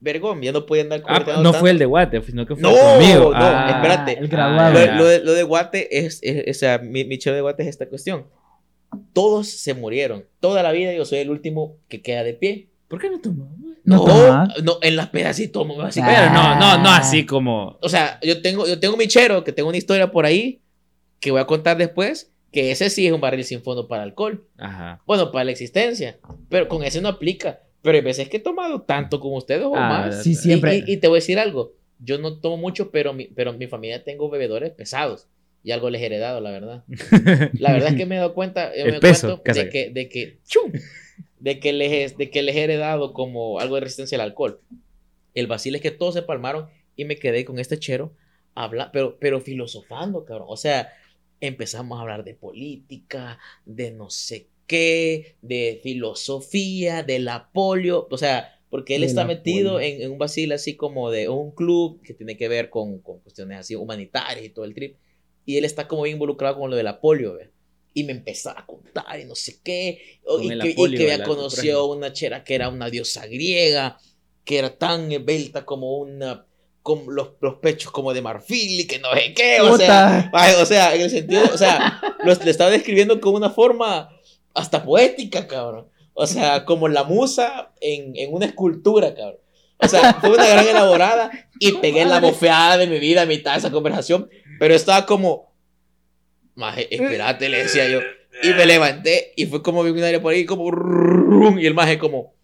Speaker 2: vergón, ya no podía andar
Speaker 3: Ah, no
Speaker 2: tanto.
Speaker 3: fue el de Guate, sino que fue
Speaker 2: No,
Speaker 3: conmigo.
Speaker 2: no,
Speaker 3: Ah,
Speaker 2: espérate.
Speaker 1: El graduado.
Speaker 2: Lo, de, lo de Guate es, es- o sea, mi, mi show de Guate es esta cuestión. Todos se murieron. Toda la vida yo soy el último que queda de pie.
Speaker 3: ¿Por qué no tomamos?
Speaker 1: ¿No
Speaker 2: No, en las pedacitos tomo así.
Speaker 1: Ah.
Speaker 3: Pero no, no, no así como.
Speaker 2: O sea, yo tengo, yo tengo mi chero, que tengo una historia por ahí, que voy a contar después, que ese sí es un barril sin fondo para alcohol.
Speaker 3: Ajá.
Speaker 2: Bueno, para la existencia, pero con ese no aplica. Pero hay veces que he tomado tanto como ustedes o
Speaker 3: Ah,
Speaker 2: más.
Speaker 1: Sí,
Speaker 2: Y-
Speaker 1: siempre.
Speaker 2: Y, y te voy a decir algo, yo no tomo mucho, pero mi, pero mi familia tengo bebedores pesados. Y algo les he heredado, la verdad. *laughs* La verdad es que me he dado cuenta, yo me
Speaker 3: peso,
Speaker 2: de que, de que, ¡chum! de que les, he- de que les he heredado como algo de resistencia al alcohol. El vacil es que todos se palmaron y me quedé con este chero, habla, pero, pero filosofando, cabrón. O sea, empezamos a hablar de política, de no sé qué, de filosofía, de la polio, o sea, porque él
Speaker 1: De
Speaker 2: está metido
Speaker 1: polio.
Speaker 2: en, en un vacil así como de un club que tiene que ver con, con cuestiones así humanitarias y todo el trip. Y él está como bien involucrado con lo de la polio, ¿ve? Y me empezaba a contar y no sé qué. Y que, y
Speaker 3: apolio
Speaker 2: que había conocido a una chera que era una diosa griega, que era tan esbelta como una. con los, los pechos como de marfil y que no sé qué. O sea, o sea, en el sentido, o sea, lo, le estaba describiendo con una forma hasta poética, cabrón. O sea, *laughs* como la musa en, en una escultura, cabrón. O sea, fue una gran elaborada y *laughs* pegué la bofeada de mi vida a mitad de esa conversación, pero estaba como, maje, espérate, le decía yo. Y me levanté y fue como vi un aire por ahí, como, y el maje como,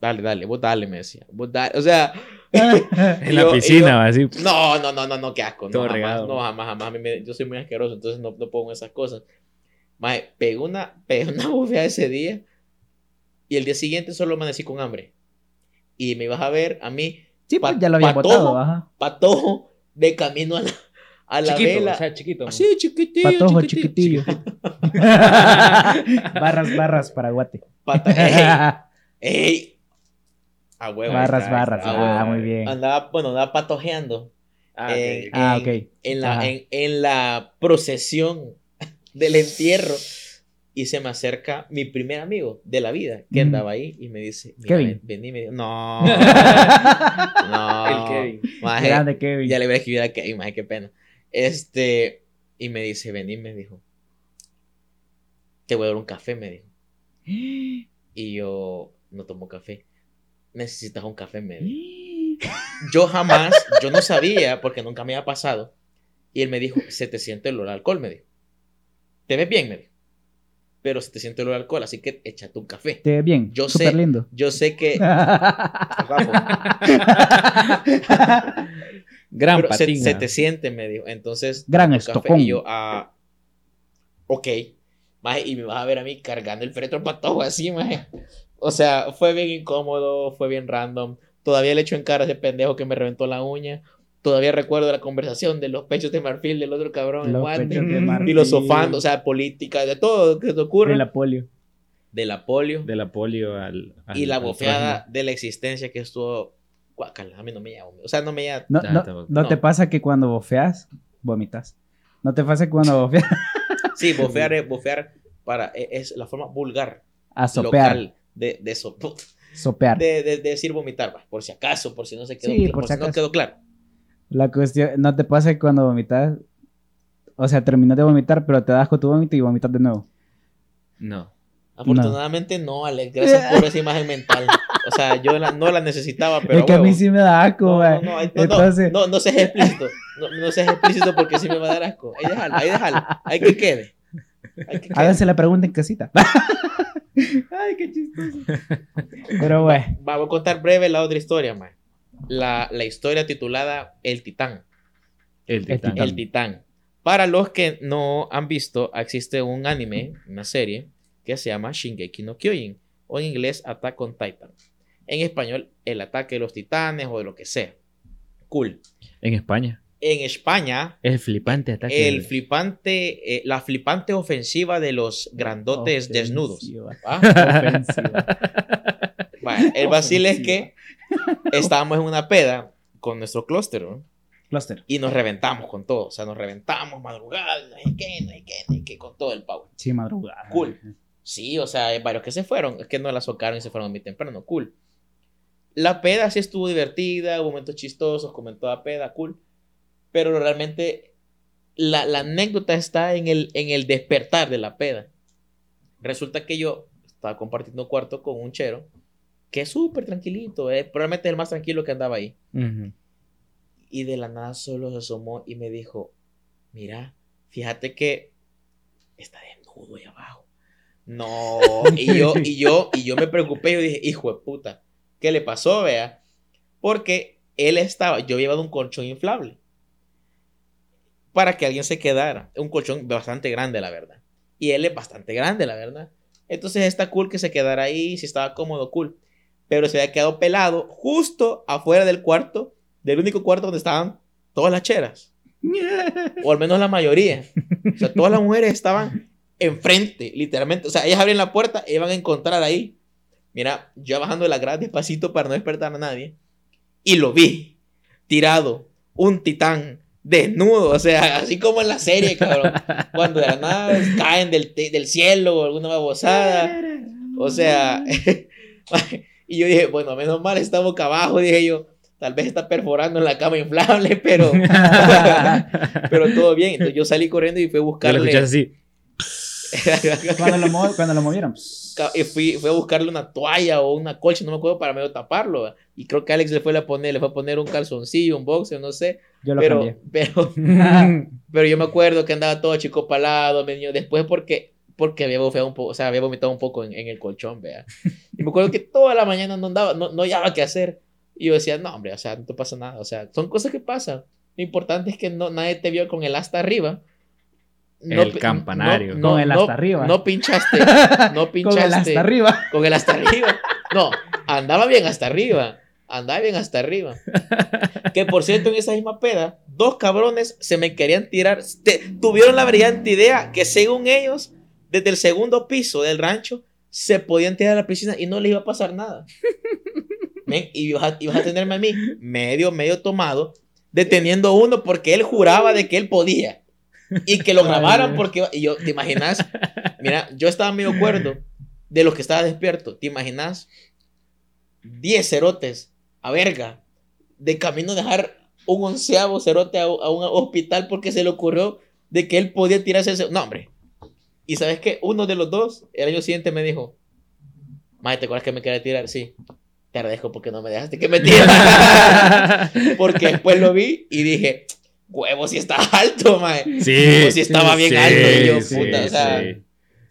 Speaker 2: dale, dale, vos dale, me decía. Vos dale. O sea,
Speaker 3: En la
Speaker 2: yo- y
Speaker 3: piscina, así.
Speaker 2: no, no, no, no, no, qué asco. No,
Speaker 3: Todo
Speaker 2: jamás,
Speaker 3: regado.
Speaker 2: no, jamás, jamás. A mí me- yo soy muy asqueroso, entonces no, no pongo esas cosas. Mae, pegué una, pegué una *laughs* bofeada ese día y el día siguiente solo amanecí con hambre. Y me ibas a ver a mí,
Speaker 1: Sí, pues ya lo había
Speaker 2: patojo.
Speaker 1: votado, ajá.
Speaker 2: patojo, de camino a la, a la
Speaker 3: chiquito,
Speaker 2: vela.
Speaker 3: o sea, chiquito.
Speaker 2: Así, chiquitillo,
Speaker 1: Patojo
Speaker 2: chiquitillo.
Speaker 1: chiquitillo. barras, barras para Guate.
Speaker 2: Pata- *laughs* ey, ey. A huevo.
Speaker 1: barras,
Speaker 3: está,
Speaker 1: barras.
Speaker 3: está,
Speaker 1: Ah,
Speaker 3: bueno.
Speaker 1: muy bien.
Speaker 2: Andaba, bueno, andaba patojeando.
Speaker 3: Ah, ok,
Speaker 2: en,
Speaker 3: ok.
Speaker 1: Ah,
Speaker 2: en-
Speaker 1: ok.
Speaker 2: en la, en la procesión del entierro y se me acerca mi primer amigo de la vida que
Speaker 1: Mm.
Speaker 2: andaba ahí y me dice, "Mira,
Speaker 1: Kevin.
Speaker 2: ven- me dijo, no, *laughs* no,
Speaker 3: El Kevin.
Speaker 2: maje,
Speaker 1: Grande Kevin.
Speaker 2: ya le voy a escribir a Kevin, maje, qué pena. Este, y me dice, vení, me dijo, te voy a dar un café, me dijo. *gasps* Y yo no tomo café. Necesitas un café, me dijo. *gasps* Yo jamás, yo no sabía, porque nunca me había pasado. Y él me dijo, se te siente el olor a alcohol, me dijo. Te ves bien, me dijo. Pero se te siente el alcohol, así que échate un café.
Speaker 1: Te ves bien.
Speaker 2: Yo
Speaker 1: Súper
Speaker 2: sé.
Speaker 1: lindo.
Speaker 2: Yo sé que... *laughs* *laughs*
Speaker 3: Gran
Speaker 2: Pero se, te siente, me dijo. Entonces,
Speaker 1: Gran estocón.
Speaker 2: Y yo, ah, ok. Maje, y me vas a ver a mí cargando el féretro patojo así, maje. O sea, fue bien incómodo, fue bien random. Todavía le echo en cara a ese pendejo que me reventó la uña. Todavía recuerdo la conversación de los pechos de marfil del otro cabrón.
Speaker 1: Los
Speaker 2: Juan,
Speaker 1: pechos de marfil.
Speaker 2: filosofando, o sea, política, de todo que te ocurre.
Speaker 1: De la polio.
Speaker 2: de la polio.
Speaker 3: De la polio al. al-
Speaker 2: y la
Speaker 3: al
Speaker 2: bofeada de la existencia que estuvo. Guácala, a mí no me llama. O sea, no me llama.
Speaker 1: No, no,
Speaker 3: tampoco.
Speaker 1: ¿no te pasa que cuando bofeas, vomitas? ¿No te pasa que cuando bofeas *laughs*
Speaker 2: Sí, bofear es bofear para. e- Es la forma vulgar,
Speaker 1: a sopear?
Speaker 2: local de, de, so- *laughs*
Speaker 1: Sopear.
Speaker 2: de, de- de decir vomitar, va, por si acaso, por si no se quedó,
Speaker 1: Sí, por
Speaker 2: por
Speaker 1: si
Speaker 2: si no
Speaker 1: acaso.
Speaker 2: quedó claro.
Speaker 1: La cuestión, ¿no te pasa que cuando vomitas, o sea, terminas de vomitar, pero te das con tu vómito y vomitas de nuevo?
Speaker 3: No.
Speaker 2: Afortunadamente no, Alex. Gracias por esa imagen mental. O sea, yo la- no la necesitaba, pero.
Speaker 1: es que a mí sí me da asco,
Speaker 2: No,
Speaker 1: güey.
Speaker 2: no, no, no, no,
Speaker 1: Entonces-
Speaker 2: no, no seas explícito. No, no seas explícito porque sí me va a dar asco. Ahí déjalo, ahí déjalo. Hay que quede. Hay que.
Speaker 1: Háganse la pregunta en casita. *laughs* Ay, qué chistoso. Pero, güey.
Speaker 2: Va, voy a contar breve la otra historia, man. La, la historia titulada El Titán.
Speaker 3: El
Speaker 1: titán.
Speaker 2: El Titán. Para los que no han visto, existe un anime, una serie, que se llama Shingeki no Kyojin, o en inglés Attack on Titan. En español, El Ataque de los Titanes o de lo que sea. Cool.
Speaker 3: En España.
Speaker 2: En España,
Speaker 3: El flipante ataque.
Speaker 2: el flipante, eh, la flipante ofensiva de los grandotes desnudos.
Speaker 1: Ofensiva.
Speaker 2: ¿va? *laughs*
Speaker 1: Ofensiva.
Speaker 2: Bueno, el vacil es que estábamos en una peda con nuestro clúster, ¿no?
Speaker 1: Cluster.
Speaker 2: Y nos reventamos con todo. O sea, nos reventamos madrugada, no hay que, no hay que, no hay que, con todo el power.
Speaker 1: Sí, madrugada.
Speaker 2: Cool. Sí, o sea, hay varios que se fueron. Es que no la socaron y se fueron muy temprano. Cool. La peda sí estuvo divertida, hubo momentos chistosos, comentó la peda, cool. Pero realmente la, la anécdota está en el, en el despertar de la peda. Resulta que yo estaba compartiendo cuarto con un chero que es súper tranquilito, eh, probablemente el más tranquilo que andaba ahí. Y de la nada solo se asomó y me dijo, mira, fíjate que está desnudo ahí abajo. No, y yo, y yo, y yo me preocupé, yo dije, hijo de puta, ¿qué le pasó, vea? Porque él estaba, yo llevaba un colchón inflable para que alguien se quedara, un colchón bastante grande, la verdad. Y él es bastante grande, la verdad. Entonces está cool que se quedara ahí, si estaba cómodo, cool. Pero se había quedado pelado justo afuera del cuarto, del único cuarto donde estaban todas las cheras. *laughs* O al menos la mayoría. O sea, todas las mujeres estaban enfrente, literalmente. O sea, ellas abren la puerta y iban a encontrar ahí. Mira, yo bajando la grada despacito para no despertar a nadie. Y lo vi, tirado, un titán, desnudo. O sea, así como en la serie, cabrón. Cuando de la nada caen del, del cielo o alguna babosada. O sea, *laughs* y yo dije, bueno, menos mal está boca abajo, dije yo. Tal vez está perforando en la cama inflable, *laughs* pero, *laughs* pero todo bien. Entonces yo salí corriendo y fui a
Speaker 3: Ya lo
Speaker 2: buscarle.
Speaker 3: escuchas así. *laughs*
Speaker 1: cuando, lo cuando lo movieron.
Speaker 2: y fui, fui a buscarle una toalla o una colcha, no me acuerdo, para medio taparlo. Y creo que Alex le fue a poner, le fue a poner un calzoncillo, un boxer, no sé.
Speaker 1: Yo lo
Speaker 2: Pero,
Speaker 1: cambié.
Speaker 2: pero, pero yo me acuerdo que andaba todo chico palado, me dio después porque, porque había vomitado un poco, o sea, había vomitado un poco en, en el colchón, vea. Y me acuerdo que toda la mañana no andaba, no, no hallaba qué hacer. Y yo decía, no, hombre, o sea, no te pasa nada. O sea, son cosas que pasan. Lo importante es que no, nadie te vio con el asta arriba.
Speaker 3: El campanario.
Speaker 1: Con el asta arriba.
Speaker 2: No pinchaste. *laughs* No pinchaste.
Speaker 1: Con el hasta arriba.
Speaker 2: Con el hasta arriba. No, andaba bien hasta arriba. Andaba bien hasta arriba. Que por cierto, en esa misma peda, dos cabrones se me querían tirar. te- tuvieron la brillante idea que según ellos, desde el segundo piso del rancho, se podían tirar a la piscina y no les iba a pasar nada. *laughs* Men, y ibas a, ibas a tenerme a mí medio, medio tomado, deteniendo uno porque él juraba de que él podía. Y que lo grabaran porque... Y yo, ¿te imaginas? Mira, yo estaba medio cuerdo de los que estaba despierto. ¿Te imaginas? 10 cerotes a verga de camino a dejar un onceavo cerote a, a un hospital porque se le ocurrió de que él podía tirarse ese... No, hombre. Y sabes qué? Uno de los dos, el año siguiente me dijo, Mae, ¿te acuerdas que me quería tirar? Sí. Te agradezco porque no me dejaste que me tirara. *laughs* porque después lo vi y dije, huevo, si está alto, mae.
Speaker 3: Sí.
Speaker 2: Sí estaba bien
Speaker 3: sí,
Speaker 2: alto y yo,
Speaker 3: sí,
Speaker 2: puta, o sea,
Speaker 3: sí.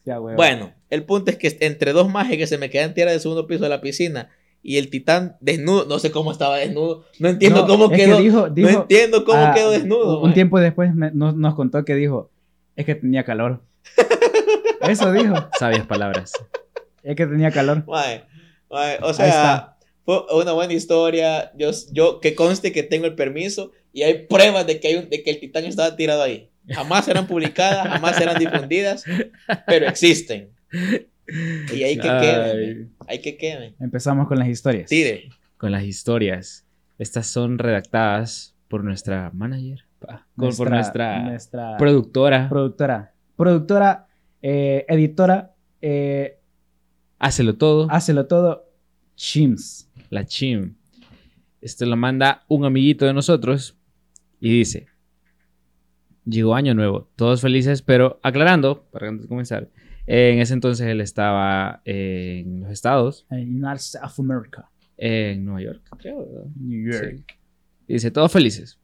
Speaker 1: Ya, huevo.
Speaker 2: bueno, el punto es que entre dos majes que se me quedan tierra del segundo piso de la piscina y el titán desnudo, no sé cómo estaba desnudo, no entiendo
Speaker 1: No,
Speaker 2: cómo
Speaker 1: que
Speaker 2: quedó,
Speaker 1: dijo- dijo,
Speaker 2: no entiendo cómo
Speaker 1: ah,
Speaker 2: quedó desnudo.
Speaker 1: Un
Speaker 2: mae.
Speaker 1: tiempo después me- nos, nos contó que dijo, es que tenía calor. *laughs* Eso dijo,
Speaker 3: Sabias palabras.
Speaker 1: es que tenía calor.
Speaker 2: Mae, mae, o sea, fue una buena historia. Yo, yo que conste que tengo el permiso y hay pruebas de que, hay un- de que el titán estaba tirado ahí. Jamás serán publicadas, jamás serán difundidas, pero existen. Y hay que queden,
Speaker 3: Ay,
Speaker 2: hay que queden.
Speaker 1: Empezamos con las historias.
Speaker 2: Tire.
Speaker 3: con las historias. Estas son redactadas por nuestra manager, pa, con- por nuestra,
Speaker 1: nuestra
Speaker 3: productora.
Speaker 1: productora. Productora, eh, editora, eh,
Speaker 3: Hácelo todo.
Speaker 1: hácelo todo, Chims.
Speaker 3: la Chim. Esto lo manda un amiguito de nosotros y dice: Llegó año nuevo, todos felices, pero aclarando, para antes de comenzar, eh, en ese entonces él estaba eh, en los estados,
Speaker 1: United States of America.
Speaker 3: en Nueva York, creo.
Speaker 1: New
Speaker 3: Sí. Y dice: Todos felices.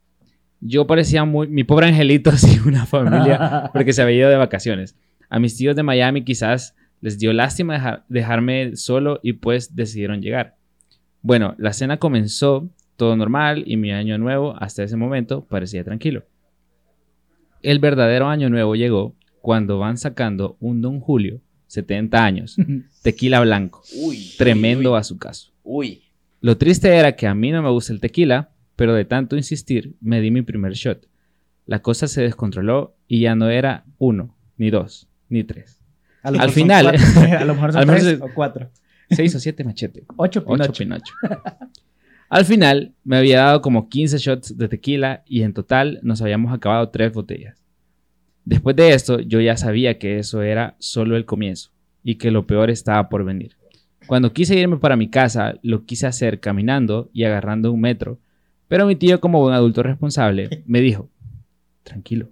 Speaker 3: Yo parecía muy. Mi pobre angelito *laughs* sin una familia porque se había ido de vacaciones. A mis tíos de Miami quizás les dio lástima dejar- dejarme solo y pues decidieron llegar. Bueno, la cena comenzó todo normal y mi año nuevo hasta ese momento parecía tranquilo. El verdadero año nuevo llegó cuando van sacando un Don Julio, 70 años, *laughs* tequila blanco,
Speaker 2: Uy.
Speaker 3: tremendo a su caso.
Speaker 2: Uy.
Speaker 3: Lo triste era que a mí no me gusta el tequila, pero de tanto insistir me di mi primer shot. La cosa se descontroló y ya no era uno, ni dos, ni tres.
Speaker 1: A lo
Speaker 3: Al final-
Speaker 1: cuatro. a lo mejor *laughs* son tres
Speaker 3: es-
Speaker 1: o cuatro.
Speaker 3: Seis o siete machete. *laughs*
Speaker 1: Ocho
Speaker 3: Ocho
Speaker 1: Pinocho.
Speaker 3: Pinocho. Al final me había dado como 15 shots de tequila y en total nos habíamos acabado tres botellas. Después de esto yo ya sabía que eso era solo el comienzo y que lo peor estaba por venir. Cuando quise irme para mi casa lo quise hacer caminando y agarrando un metro, pero mi tío como buen adulto responsable me dijo, tranquilo,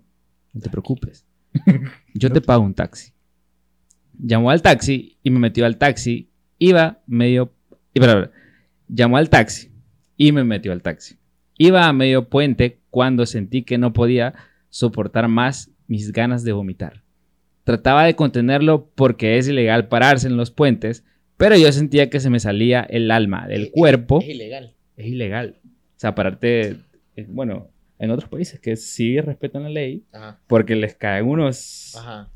Speaker 3: no te preocupes, yo te pago un taxi. Llamó al taxi y me metió al taxi, iba medio... perdón, llamó al taxi y me metió al taxi. Iba a medio puente cuando sentí que no podía soportar más mis ganas de vomitar. Trataba de contenerlo porque es ilegal pararse en los puentes, pero yo sentía que se me salía el alma del cuerpo.
Speaker 2: Es ilegal.
Speaker 3: Es ilegal. O sea, pararte, eh, bueno, en otros países que sí respetan la ley,
Speaker 2: Ajá.
Speaker 3: porque les caen unos...
Speaker 2: Ajá.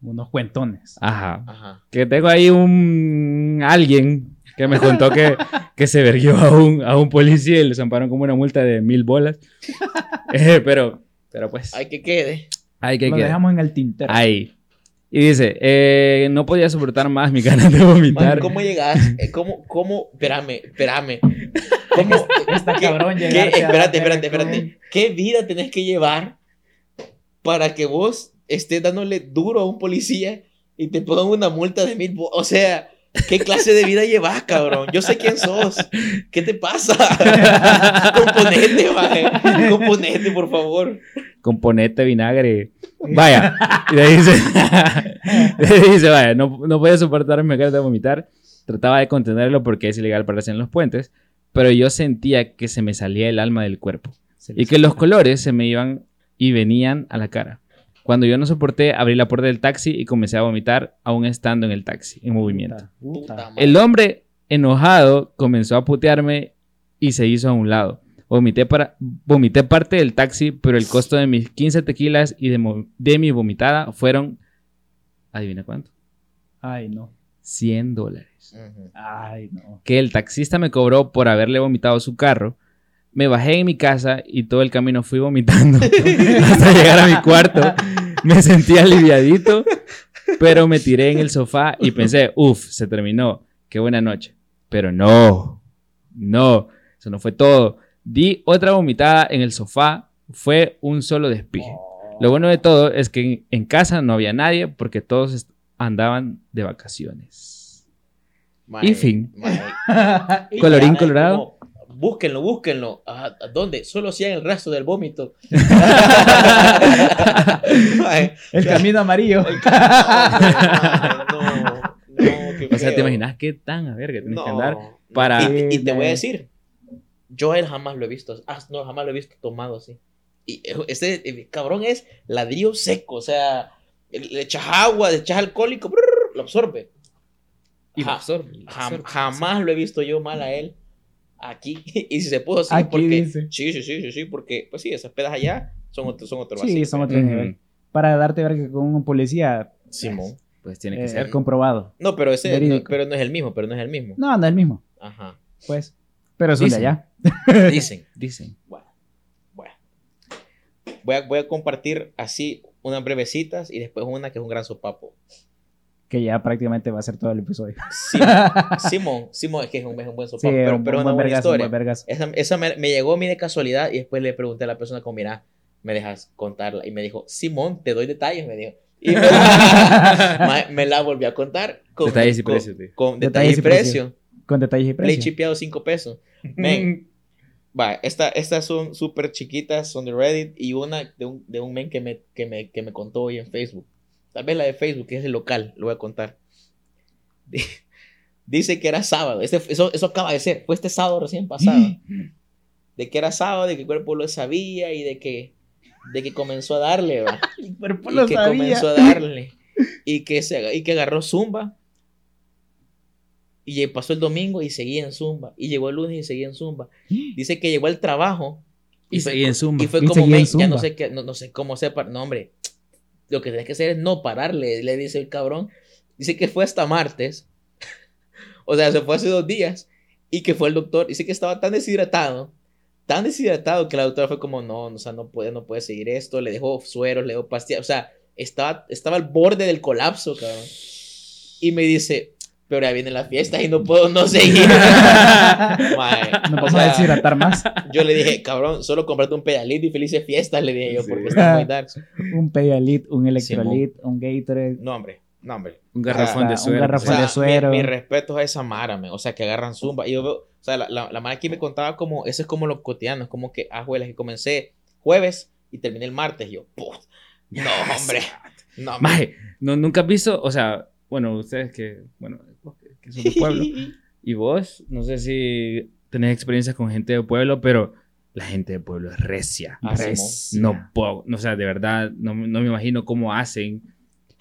Speaker 1: Unos cuentones.
Speaker 3: Ajá.
Speaker 2: Ajá.
Speaker 3: Que tengo ahí un alguien que me contó que, *laughs* que se verguió a un, a un policía y le zamparon como una multa de mil bolas. *laughs* Eh, pero, pero pues,
Speaker 2: Hay que quede.
Speaker 3: hay que
Speaker 1: Lo dejamos en el tintero.
Speaker 3: Ahí. Y dice, eh, no podía soportar más mi ganas de
Speaker 2: Man,
Speaker 3: vomitar.
Speaker 2: ¿Cómo llegas? Eh, ¿Cómo, cómo? Espérame, espérame. ¿Cómo?
Speaker 1: Está
Speaker 2: ¿Qué-
Speaker 1: cabrón
Speaker 2: qué- espérate, espérate, espérate. ¿Qué vida tenés que llevar para que vos estés dándole duro a un policía y te pongan una multa de mil? O sea, ¿qué clase de vida llevas, cabrón? Yo sé quién sos. ¿Qué te pasa? *laughs* Componete, maje. Componete, por favor.
Speaker 3: Componente vinagre. Vaya. Y le dice, *laughs* le dice, vaya, no, no podía soportar mis ganas de vomitar. Trataba de contenerlo porque es ilegal pararse en los puentes, pero yo sentía que se me salía el alma del cuerpo. y que los colores se me iban y venían a la cara. Cuando yo no soporté, abrí la puerta del taxi y comencé a vomitar, aún estando en el taxi, en movimiento.
Speaker 2: Puta
Speaker 1: Puta.
Speaker 2: madre.
Speaker 3: El hombre, enojado, comenzó a putearme y se hizo a un lado. Vomité, para, vomité parte del taxi, pero el costo de mis 15 tequilas y de, de mi vomitada fueron, adivina cuánto,
Speaker 1: Ay, no.
Speaker 3: 100 dólares.
Speaker 2: Ujú.
Speaker 1: Ay, no.
Speaker 3: que el taxista me cobró por haberle vomitado su carro. Me bajé en mi casa y todo el camino fui vomitando *laughs* hasta llegar a mi cuarto. Me sentí aliviadito, pero me tiré en el sofá y pensé, uff, se terminó, qué buena noche. Pero no, no, eso no fue todo. Di otra vomitada en el sofá, fue un solo despije. Lo bueno de todo es que en, en casa no había nadie porque todos andaban de vacaciones.
Speaker 2: Mae,
Speaker 3: Y fin.
Speaker 2: mae. *laughs* Y
Speaker 3: Colorín colorado.
Speaker 2: como, Búsquenlo, búsquenlo. ¿A, dónde? Solo hacían el resto del vómito. *laughs*
Speaker 1: El camino amarillo. *laughs*
Speaker 2: no, no, qué
Speaker 3: O sea, ¿te imaginas qué tan a verga tienes
Speaker 2: No.
Speaker 3: que andar para...
Speaker 2: Y, y te voy a decir, yo a él jamás lo he visto, ah, no, jamás lo he visto tomado así. Y eh, este eh, cabrón es ladrillo seco, o sea, le echas agua, le echas alcohólico, brrr, lo absorbe.
Speaker 3: Y
Speaker 2: Ja-
Speaker 3: absorbe,
Speaker 2: Jam-
Speaker 3: absorbe,
Speaker 2: jamás lo he visto yo mal a él aquí. *laughs* y si se pudo, sí,
Speaker 1: Aquí
Speaker 2: porque.
Speaker 1: dice.
Speaker 2: Sí, sí, sí, sí, sí, porque, pues sí, esas pedas allá son otro, son otro
Speaker 1: Sí,
Speaker 2: vacío.
Speaker 1: son otro
Speaker 3: Ujú.
Speaker 1: nivel. Para darte ver que con un policía
Speaker 2: Simón.
Speaker 3: Pues tiene que
Speaker 1: eh,
Speaker 3: ser.
Speaker 1: comprobado.
Speaker 2: No, pero ese no, pero no es el mismo, pero no es el mismo.
Speaker 1: No, no es el mismo.
Speaker 2: Ajá.
Speaker 1: Pues, Pero son de
Speaker 3: Dicen.
Speaker 1: allá. *laughs*
Speaker 2: Dicen.
Speaker 3: Dicen.
Speaker 2: Bueno, bueno. Voy a, voy a compartir así unas brevecitas y después una que es un gran sopapo.
Speaker 1: Que ya prácticamente va a ser todo el episodio. *laughs*
Speaker 2: Simón, Simón, es que es un, es un buen
Speaker 1: Sí,
Speaker 2: sopapo, pero,
Speaker 1: un
Speaker 2: pero
Speaker 1: buen
Speaker 2: una buena
Speaker 1: un
Speaker 2: historia.
Speaker 1: buen vergazo.
Speaker 2: Esa, esa me, me llegó a mí de casualidad y después le pregunté a la persona como, mira, me dejas contarla. Y me dijo, Simón, te doy detalles, me dijo. Y me, *laughs* me la volvió a contar con
Speaker 3: Detalles y
Speaker 2: con-
Speaker 3: precios, tío.
Speaker 2: Con
Speaker 1: Detalles
Speaker 2: detalles y
Speaker 1: y precio. Con detalles y
Speaker 2: Le he
Speaker 1: precios.
Speaker 2: chipeado 5 pesos. Men, va, esta, estas son súper chiquitas, son de Reddit y una de un, de un men que me, que, me, que me contó hoy en Facebook. Tal vez la de Facebook, que es el local, lo voy a contar. *laughs* Di- Dice que era sábado. Este, eso, eso acaba de ser. Fue este sábado recién pasado. *laughs* De que era sábado, de que el cuerpo lo sabía y de que, de que comenzó a darle, va. *laughs*
Speaker 1: El cuerpo
Speaker 2: Y
Speaker 1: lo
Speaker 2: que
Speaker 1: sabía.
Speaker 2: comenzó a darle. Y que, se, y que agarró Zumba. Y pasó el domingo y seguía en Zumba. Y llegó el lunes y seguía en Zumba. *gasps* Dice que llegó al trabajo.
Speaker 3: Y
Speaker 2: fue-
Speaker 3: seguía en Zumba.
Speaker 2: Y fue
Speaker 1: Y
Speaker 2: como,
Speaker 1: seguía en
Speaker 2: "Men, ya no
Speaker 1: Zumba".
Speaker 2: sé qué, no, no sé cómo sepa. No, hombre. Lo que tienes que hacer es no pararle, le dice el cabrón. Dice que fue hasta martes. *laughs* o sea, se fue hace dos días. Y que fue el doctor. Dice que estaba tan deshidratado. Tan deshidratado que la doctora fue como, no, o sea, no puede, no puede seguir esto. Le dejó sueros, le dejó pastillas. O sea, estaba, estaba al borde del colapso, cabrón. Y me dice, pero ya viene la fiesta y no puedo no seguir. *laughs* Mae,
Speaker 1: No
Speaker 2: sea,
Speaker 1: a deshidratar más.
Speaker 2: yo le dije, cabrón, solo comprate un pedalito y felices fiestas, le dije yo,
Speaker 3: Sí.
Speaker 2: porque está muy *laughs* dark.
Speaker 1: Un Pedialit, un Electrolit, un Gatorade.
Speaker 2: No, hombre, no, hombre.
Speaker 3: Un garrafón de
Speaker 1: un
Speaker 3: suero.
Speaker 1: garrafón
Speaker 2: O sea,
Speaker 1: de suero.
Speaker 2: Mi, mi respeto a esa mara, o sea, que agarran zumba. Y yo veo, o sea, la, la, la mara aquí me contaba como, eso es como lo cotidiano, es como que, ah, juelas, que comencé jueves y terminé el martes. Y yo, "Put, no, hombre, no, hombre.
Speaker 3: Maje, no, nunca has visto, o sea, bueno, ustedes que, bueno, que, que son de pueblo, *laughs* y vos, no sé si tenés experiencias con gente de pueblo, pero la gente de pueblo es recia.
Speaker 2: Ah.
Speaker 1: Recia.
Speaker 3: No puedo, o sea, de verdad, no, no me imagino cómo hacen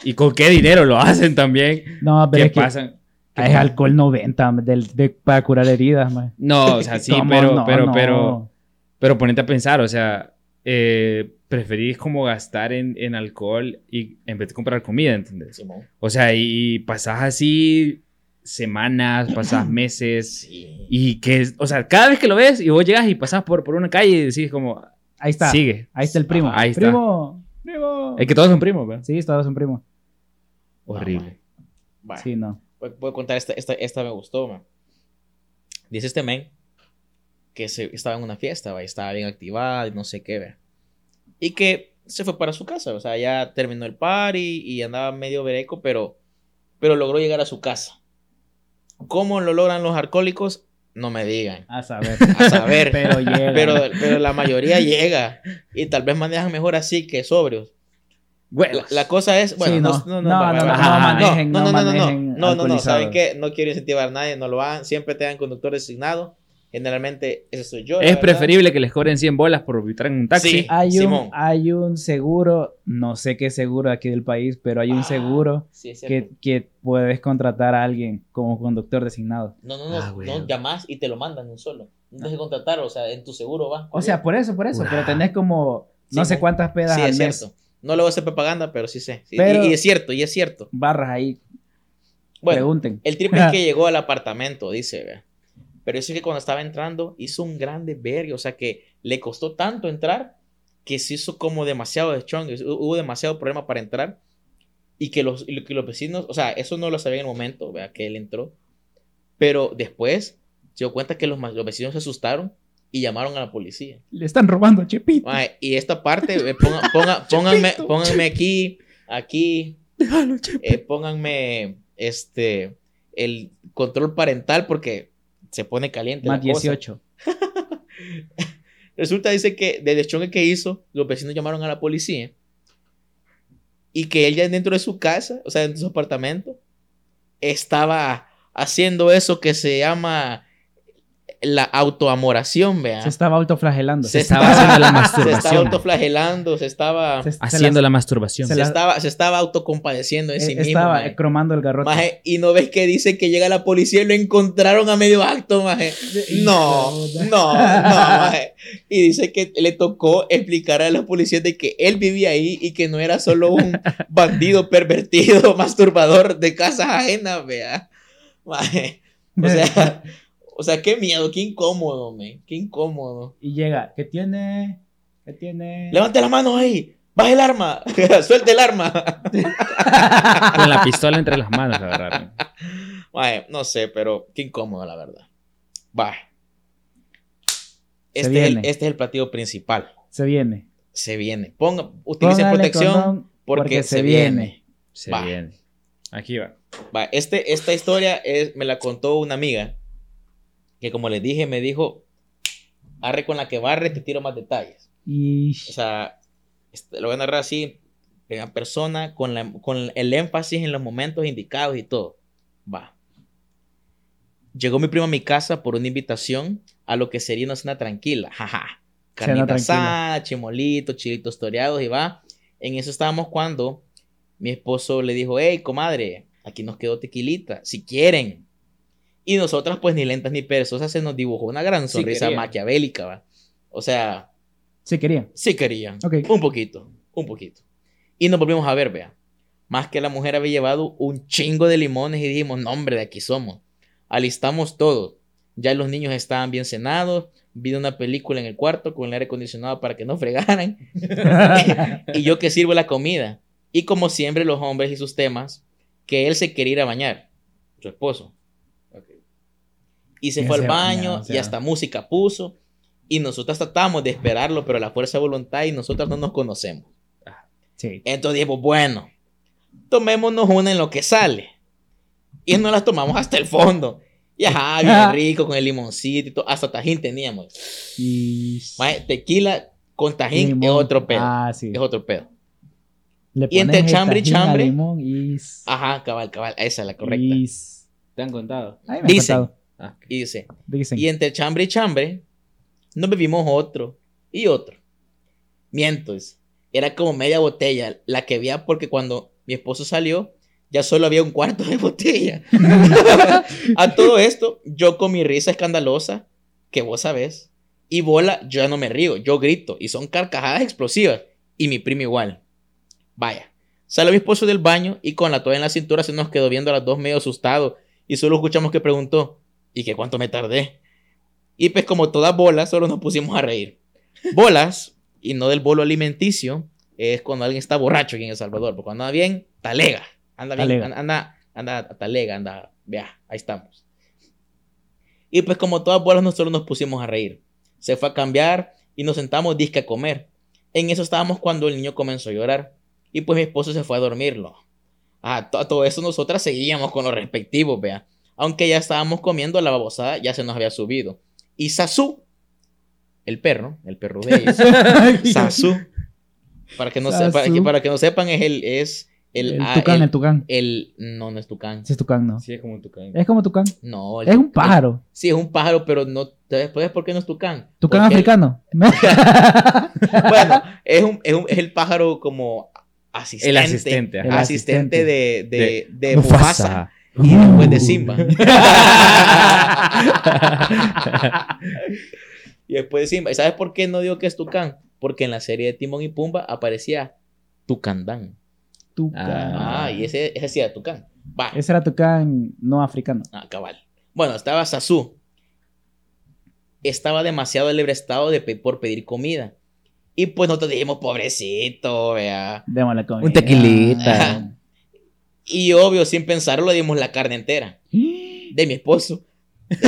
Speaker 3: y con qué dinero lo *laughs* hacen también.
Speaker 1: No, pero
Speaker 3: ¿Qué
Speaker 1: es que
Speaker 3: pasan? ¿Qué
Speaker 1: es alcohol 90 del, de, para curar heridas, man.
Speaker 3: No, o sea, *laughs* sí,
Speaker 1: ¿Cómo
Speaker 3: pero,
Speaker 1: no?
Speaker 3: pero,
Speaker 1: No.
Speaker 3: pero, pero ponete a pensar, o sea, eh, preferís como gastar en, en alcohol y en vez de comprar comida, ¿entendés?
Speaker 2: Simón.
Speaker 3: O sea, y pasás así semanas, pasás *clears throat* meses
Speaker 2: Sí.
Speaker 3: y que, o sea, cada vez que lo ves y vos llegas y pasás por, por una calle y decís como,
Speaker 1: Ahí está.
Speaker 3: sigue.
Speaker 1: Ahí está el primo.
Speaker 3: Ahí está.
Speaker 1: Primo. Primo.
Speaker 3: Es que todos son primos, ¿verdad?
Speaker 1: Sí, todos son primos.
Speaker 3: Horrible.
Speaker 2: Vaya.
Speaker 1: Sí, no.
Speaker 2: Voy, voy a contar esta, esta, esta me gustó, man. Dice este men que se, estaba en una fiesta, ¿va? estaba bien activada y no sé qué, ¿ve? Y que se fue para su casa, o sea, ya terminó el party y andaba medio bereco, pero, pero logró llegar a su casa. ¿Cómo lo logran los alcohólicos? No me digan.
Speaker 1: A saber.
Speaker 2: A saber.
Speaker 1: pero llega.
Speaker 2: Pero, pero la mayoría llega y tal vez manejan mejor así que sobrios. La, la cosa es, bueno,
Speaker 1: Sí,
Speaker 2: no,
Speaker 1: no.
Speaker 2: no,
Speaker 1: No, no,
Speaker 3: no, no
Speaker 2: no,
Speaker 1: no
Speaker 2: no, no, no, no, no, no, no. ¿saben qué? No quiero incentivar a nadie, no lo hagan, siempre tengan conductor designado. Generalmente ese soy yo.
Speaker 3: Es preferible que les cobren 100 bolas por evitar en un taxi.
Speaker 2: Sí.
Speaker 1: Hay un,
Speaker 2: Simón.
Speaker 1: hay un seguro, no sé qué seguro aquí del país, pero hay un
Speaker 2: Ah,
Speaker 1: seguro
Speaker 2: Sí,
Speaker 1: que, que puedes contratar a alguien como conductor designado.
Speaker 2: No, no, no,
Speaker 3: Ah,
Speaker 2: no llamas y te lo mandan en un solo. No tienes que contratar, o sea, en tu seguro va.
Speaker 1: O sea, por eso, por eso,
Speaker 3: Wow.
Speaker 1: pero tenés como no
Speaker 2: Sí,
Speaker 1: sé cuántas pedas
Speaker 2: sí,
Speaker 1: al
Speaker 2: es
Speaker 1: mes,
Speaker 2: cierto. No le voy a hacer propaganda, pero sí sé.
Speaker 1: Pero-
Speaker 2: y, y es cierto, y es cierto.
Speaker 1: barras ahí,
Speaker 2: Bueno,
Speaker 1: pregunten.
Speaker 2: El triple es *laughs* que llegó al apartamento, dice, Pero dice que cuando estaba entrando hizo un grande vergue, o sea que le costó tanto entrar que se hizo como demasiado de strong, hubo demasiado problema para entrar y que los, que los vecinos, o sea, eso no lo sabía en el momento, vea, que él entró, pero después se dio cuenta que los, los vecinos se asustaron y llamaron a la policía.
Speaker 1: Le están robando a Chepito.
Speaker 2: Y esta parte, eh, ponga- ponga- *laughs* pónganme, pónganme aquí, aquí,
Speaker 1: Déjalo,
Speaker 2: eh, pónganme este el control parental porque se pone caliente.
Speaker 1: Más
Speaker 2: la cosa.
Speaker 1: 18. *laughs*
Speaker 2: Resulta, dice que del deschongue que hizo, los vecinos llamaron a la policía y que él ya dentro de su casa, o sea, dentro de su apartamento, estaba haciendo eso que se llama la autoamoración, vea.
Speaker 1: Se estaba autoflagelando.
Speaker 2: Se
Speaker 3: estaba haciendo la *laughs*
Speaker 2: Se
Speaker 3: masturbación.
Speaker 2: estaba autoflagelando, se estaba,
Speaker 1: Se- se
Speaker 3: Haciendo la masturbación.
Speaker 2: se
Speaker 1: la-
Speaker 2: estaba, se estaba autocompadeciendo de sí
Speaker 1: eh,
Speaker 2: mismo.
Speaker 1: estaba
Speaker 2: maje.
Speaker 1: cromando el garrote.
Speaker 2: Maje, y no ves que dice que llega la policía y lo encontraron a medio acto, maje. No, no, no, maje. Y dice que le tocó explicar a la policía de que él vivía ahí y que no era solo un *laughs* bandido pervertido, *laughs* masturbador de casas ajenas, vea. Maje. O sea, O sea, qué miedo, qué incómodo, men. Qué incómodo.
Speaker 1: Y llega, ¿qué tiene? ¿Qué tiene?
Speaker 2: Levante las manos ahí. Baja el arma. *laughs* Suelte el arma.
Speaker 3: Con la pistola entre las manos, la verdad.
Speaker 2: Mae, no sé, pero qué incómodo, la verdad. Va.
Speaker 1: Se
Speaker 2: Este es, el,
Speaker 1: viene.
Speaker 2: este es el platillo principal.
Speaker 1: Se viene.
Speaker 2: Se viene. Ponga, utilicen
Speaker 1: Póngale
Speaker 2: protección porque, se viene.
Speaker 3: Se
Speaker 2: Va.
Speaker 3: viene. Aquí va.
Speaker 2: Va, este, esta historia es, me la contó una amiga que como les dije, me dijo, arre con la que barre, te tiro más detalles.
Speaker 1: Y
Speaker 2: O sea, este, lo voy a narrar así, en persona, con, la- con el énfasis en los momentos indicados y todo. Va. Llegó mi primo a mi casa por una invitación a lo que sería una cena tranquila. Jaja. Carnita asada, chimolito, chilitos toreados y va. En eso estábamos cuando mi esposo le dijo, hey, comadre, aquí nos quedó tequilita, si quieren. Y nosotras, pues ni lentas ni perezosas, se nos dibujó una gran
Speaker 3: Sí
Speaker 2: sonrisa
Speaker 3: querían.
Speaker 2: maquiavélica, va. O sea,
Speaker 1: sí quería.
Speaker 2: Sí querían.
Speaker 1: Ok.
Speaker 2: Un poquito, un poquito. Y nos volvimos a ver, vea. Más que la mujer había llevado un chingo de limones y dijimos, no hombre, de aquí somos. Alistamos todo. Ya los niños estaban bien cenados. Vi una película en el cuarto con el aire acondicionado para que no fregaran. *laughs* y yo que sirvo la comida. Y como siempre los hombres y sus temas, que él se quería ir a bañar. Su esposo. Y se fue al baño
Speaker 1: o sea.
Speaker 2: y hasta música puso. Y nosotros tratamos de esperarlo, pero la fuerza de voluntad y nosotros no nos conocemos.
Speaker 1: sí.
Speaker 2: Entonces dijimos, bueno, tomémonos una en lo que sale. Y nos las tomamos hasta el fondo. Y ajá, *laughs* bien rico, con el limoncito y todo. Hasta tajín teníamos.
Speaker 1: Y
Speaker 2: Mae, tequila con tajín
Speaker 1: limón.
Speaker 2: es otro pedo.
Speaker 1: Ah, sí.
Speaker 2: Es otro pedo.
Speaker 1: Le
Speaker 2: y entre chambre y chambre.
Speaker 1: limón y...
Speaker 2: Ajá, cabal, cabal. Esa es la correcta.
Speaker 1: Y...
Speaker 3: ¿Te han contado?
Speaker 1: Ay, me han
Speaker 2: Dicen.
Speaker 1: contado.
Speaker 3: Ah.
Speaker 2: Y dice,
Speaker 1: Dicen.
Speaker 2: Y entre chambre y chambre, nos bebimos otro y otro. Miento, dice. era como media botella la que había porque cuando mi esposo salió, ya solo había un cuarto de *laughs* botella. A todo esto, yo con mi risa escandalosa, que vos sabés, y bola, yo ya no me río, yo grito, y son carcajadas explosivas, y mi primo igual. Vaya, sale mi esposo del baño y con la toalla en la cintura se nos quedó viendo a las dos medio asustado, y solo escuchamos que preguntó, ¿y que cuánto me tardé? Y pues como todas bolas, solo nos pusimos a reír. Bolas, y no del bolo alimenticio, es cuando alguien está borracho aquí en El Salvador, porque cuando anda bien, talega. Anda bien,
Speaker 1: Talega.
Speaker 2: anda, anda, anda talega, anda, vea, ahí estamos. Y pues como todas bolas, nosotros nos pusimos a reír. Se fue a cambiar y nos sentamos disque a comer. En eso estábamos cuando el niño comenzó a llorar. Y pues mi esposo se fue a dormirlo. A to- a todo eso nosotras seguíamos con los respectivos, vea. Aunque ya estábamos comiendo la babosada, ya se nos había subido. Y Sasu, el perro, el perro de ellos, Sasu, para que no, se- para que,
Speaker 1: Sasu.
Speaker 2: para que no sepan, es el, es el,
Speaker 1: El
Speaker 2: ah,
Speaker 1: tucán,
Speaker 2: el-
Speaker 1: el tucán.
Speaker 2: el- no, no es tucán.
Speaker 1: Sí, es tucán, ¿no?
Speaker 3: Sí, es como tu can.
Speaker 1: Es como tucán.
Speaker 2: No, el
Speaker 1: Es un
Speaker 2: tucán-
Speaker 1: pájaro.
Speaker 2: Sí, es un pájaro, pero no. ¿Sabes por qué no es tucán?
Speaker 1: Tucán
Speaker 2: Porque el-
Speaker 1: africano. *laughs*
Speaker 2: bueno, *laughs* es, un, es, un- es el pájaro como asistente.
Speaker 3: El asistente, ajá.
Speaker 1: El
Speaker 2: asistente de, de, de
Speaker 3: Mufasa.
Speaker 2: Mufasa y después de Simba. y después de Simba. ¿Y sabes por qué no digo que es tucán? Porque en la serie de Timón y Pumba aparecía Tucandán.
Speaker 1: Tucán.
Speaker 3: Ah.
Speaker 2: Ah, y ese, ese sí era tucán. Va.
Speaker 1: Ese era tucán no africano.
Speaker 2: Ah, cabal. Bueno, estaba Sasu. Estaba demasiado estado de pe- por pedir comida. Y pues nosotros dijimos, pobrecito, vea.
Speaker 1: Démosle comida.
Speaker 3: Un tequilita.
Speaker 2: Y obvio, sin pensarlo, le dimos la carne entera. *gasps* De mi esposo. *laughs*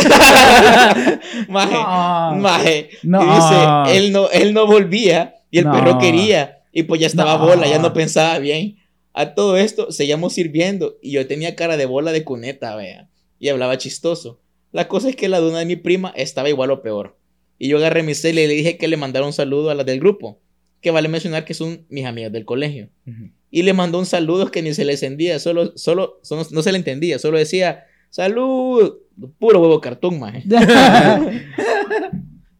Speaker 2: Maje,
Speaker 1: No.
Speaker 2: maje.
Speaker 1: No.
Speaker 2: Y dice, él no, él no volvía y el
Speaker 1: No.
Speaker 2: perro quería. Y pues ya estaba bola, ya no pensaba bien. A todo esto seguíamos sirviendo y yo tenía cara de bola de cuneta, vea. Y hablaba chistoso. La cosa es que la duna de mi prima estaba igual o peor. Y yo agarré mi cel y le dije que le mandara un saludo a las del grupo. Que vale mencionar que son mis amigas del colegio. Y le mandó un saludo que ni se le encendía, solo, solo, solo- no se le entendía, solo decía, salud, puro huevo cartón, maje. *laughs*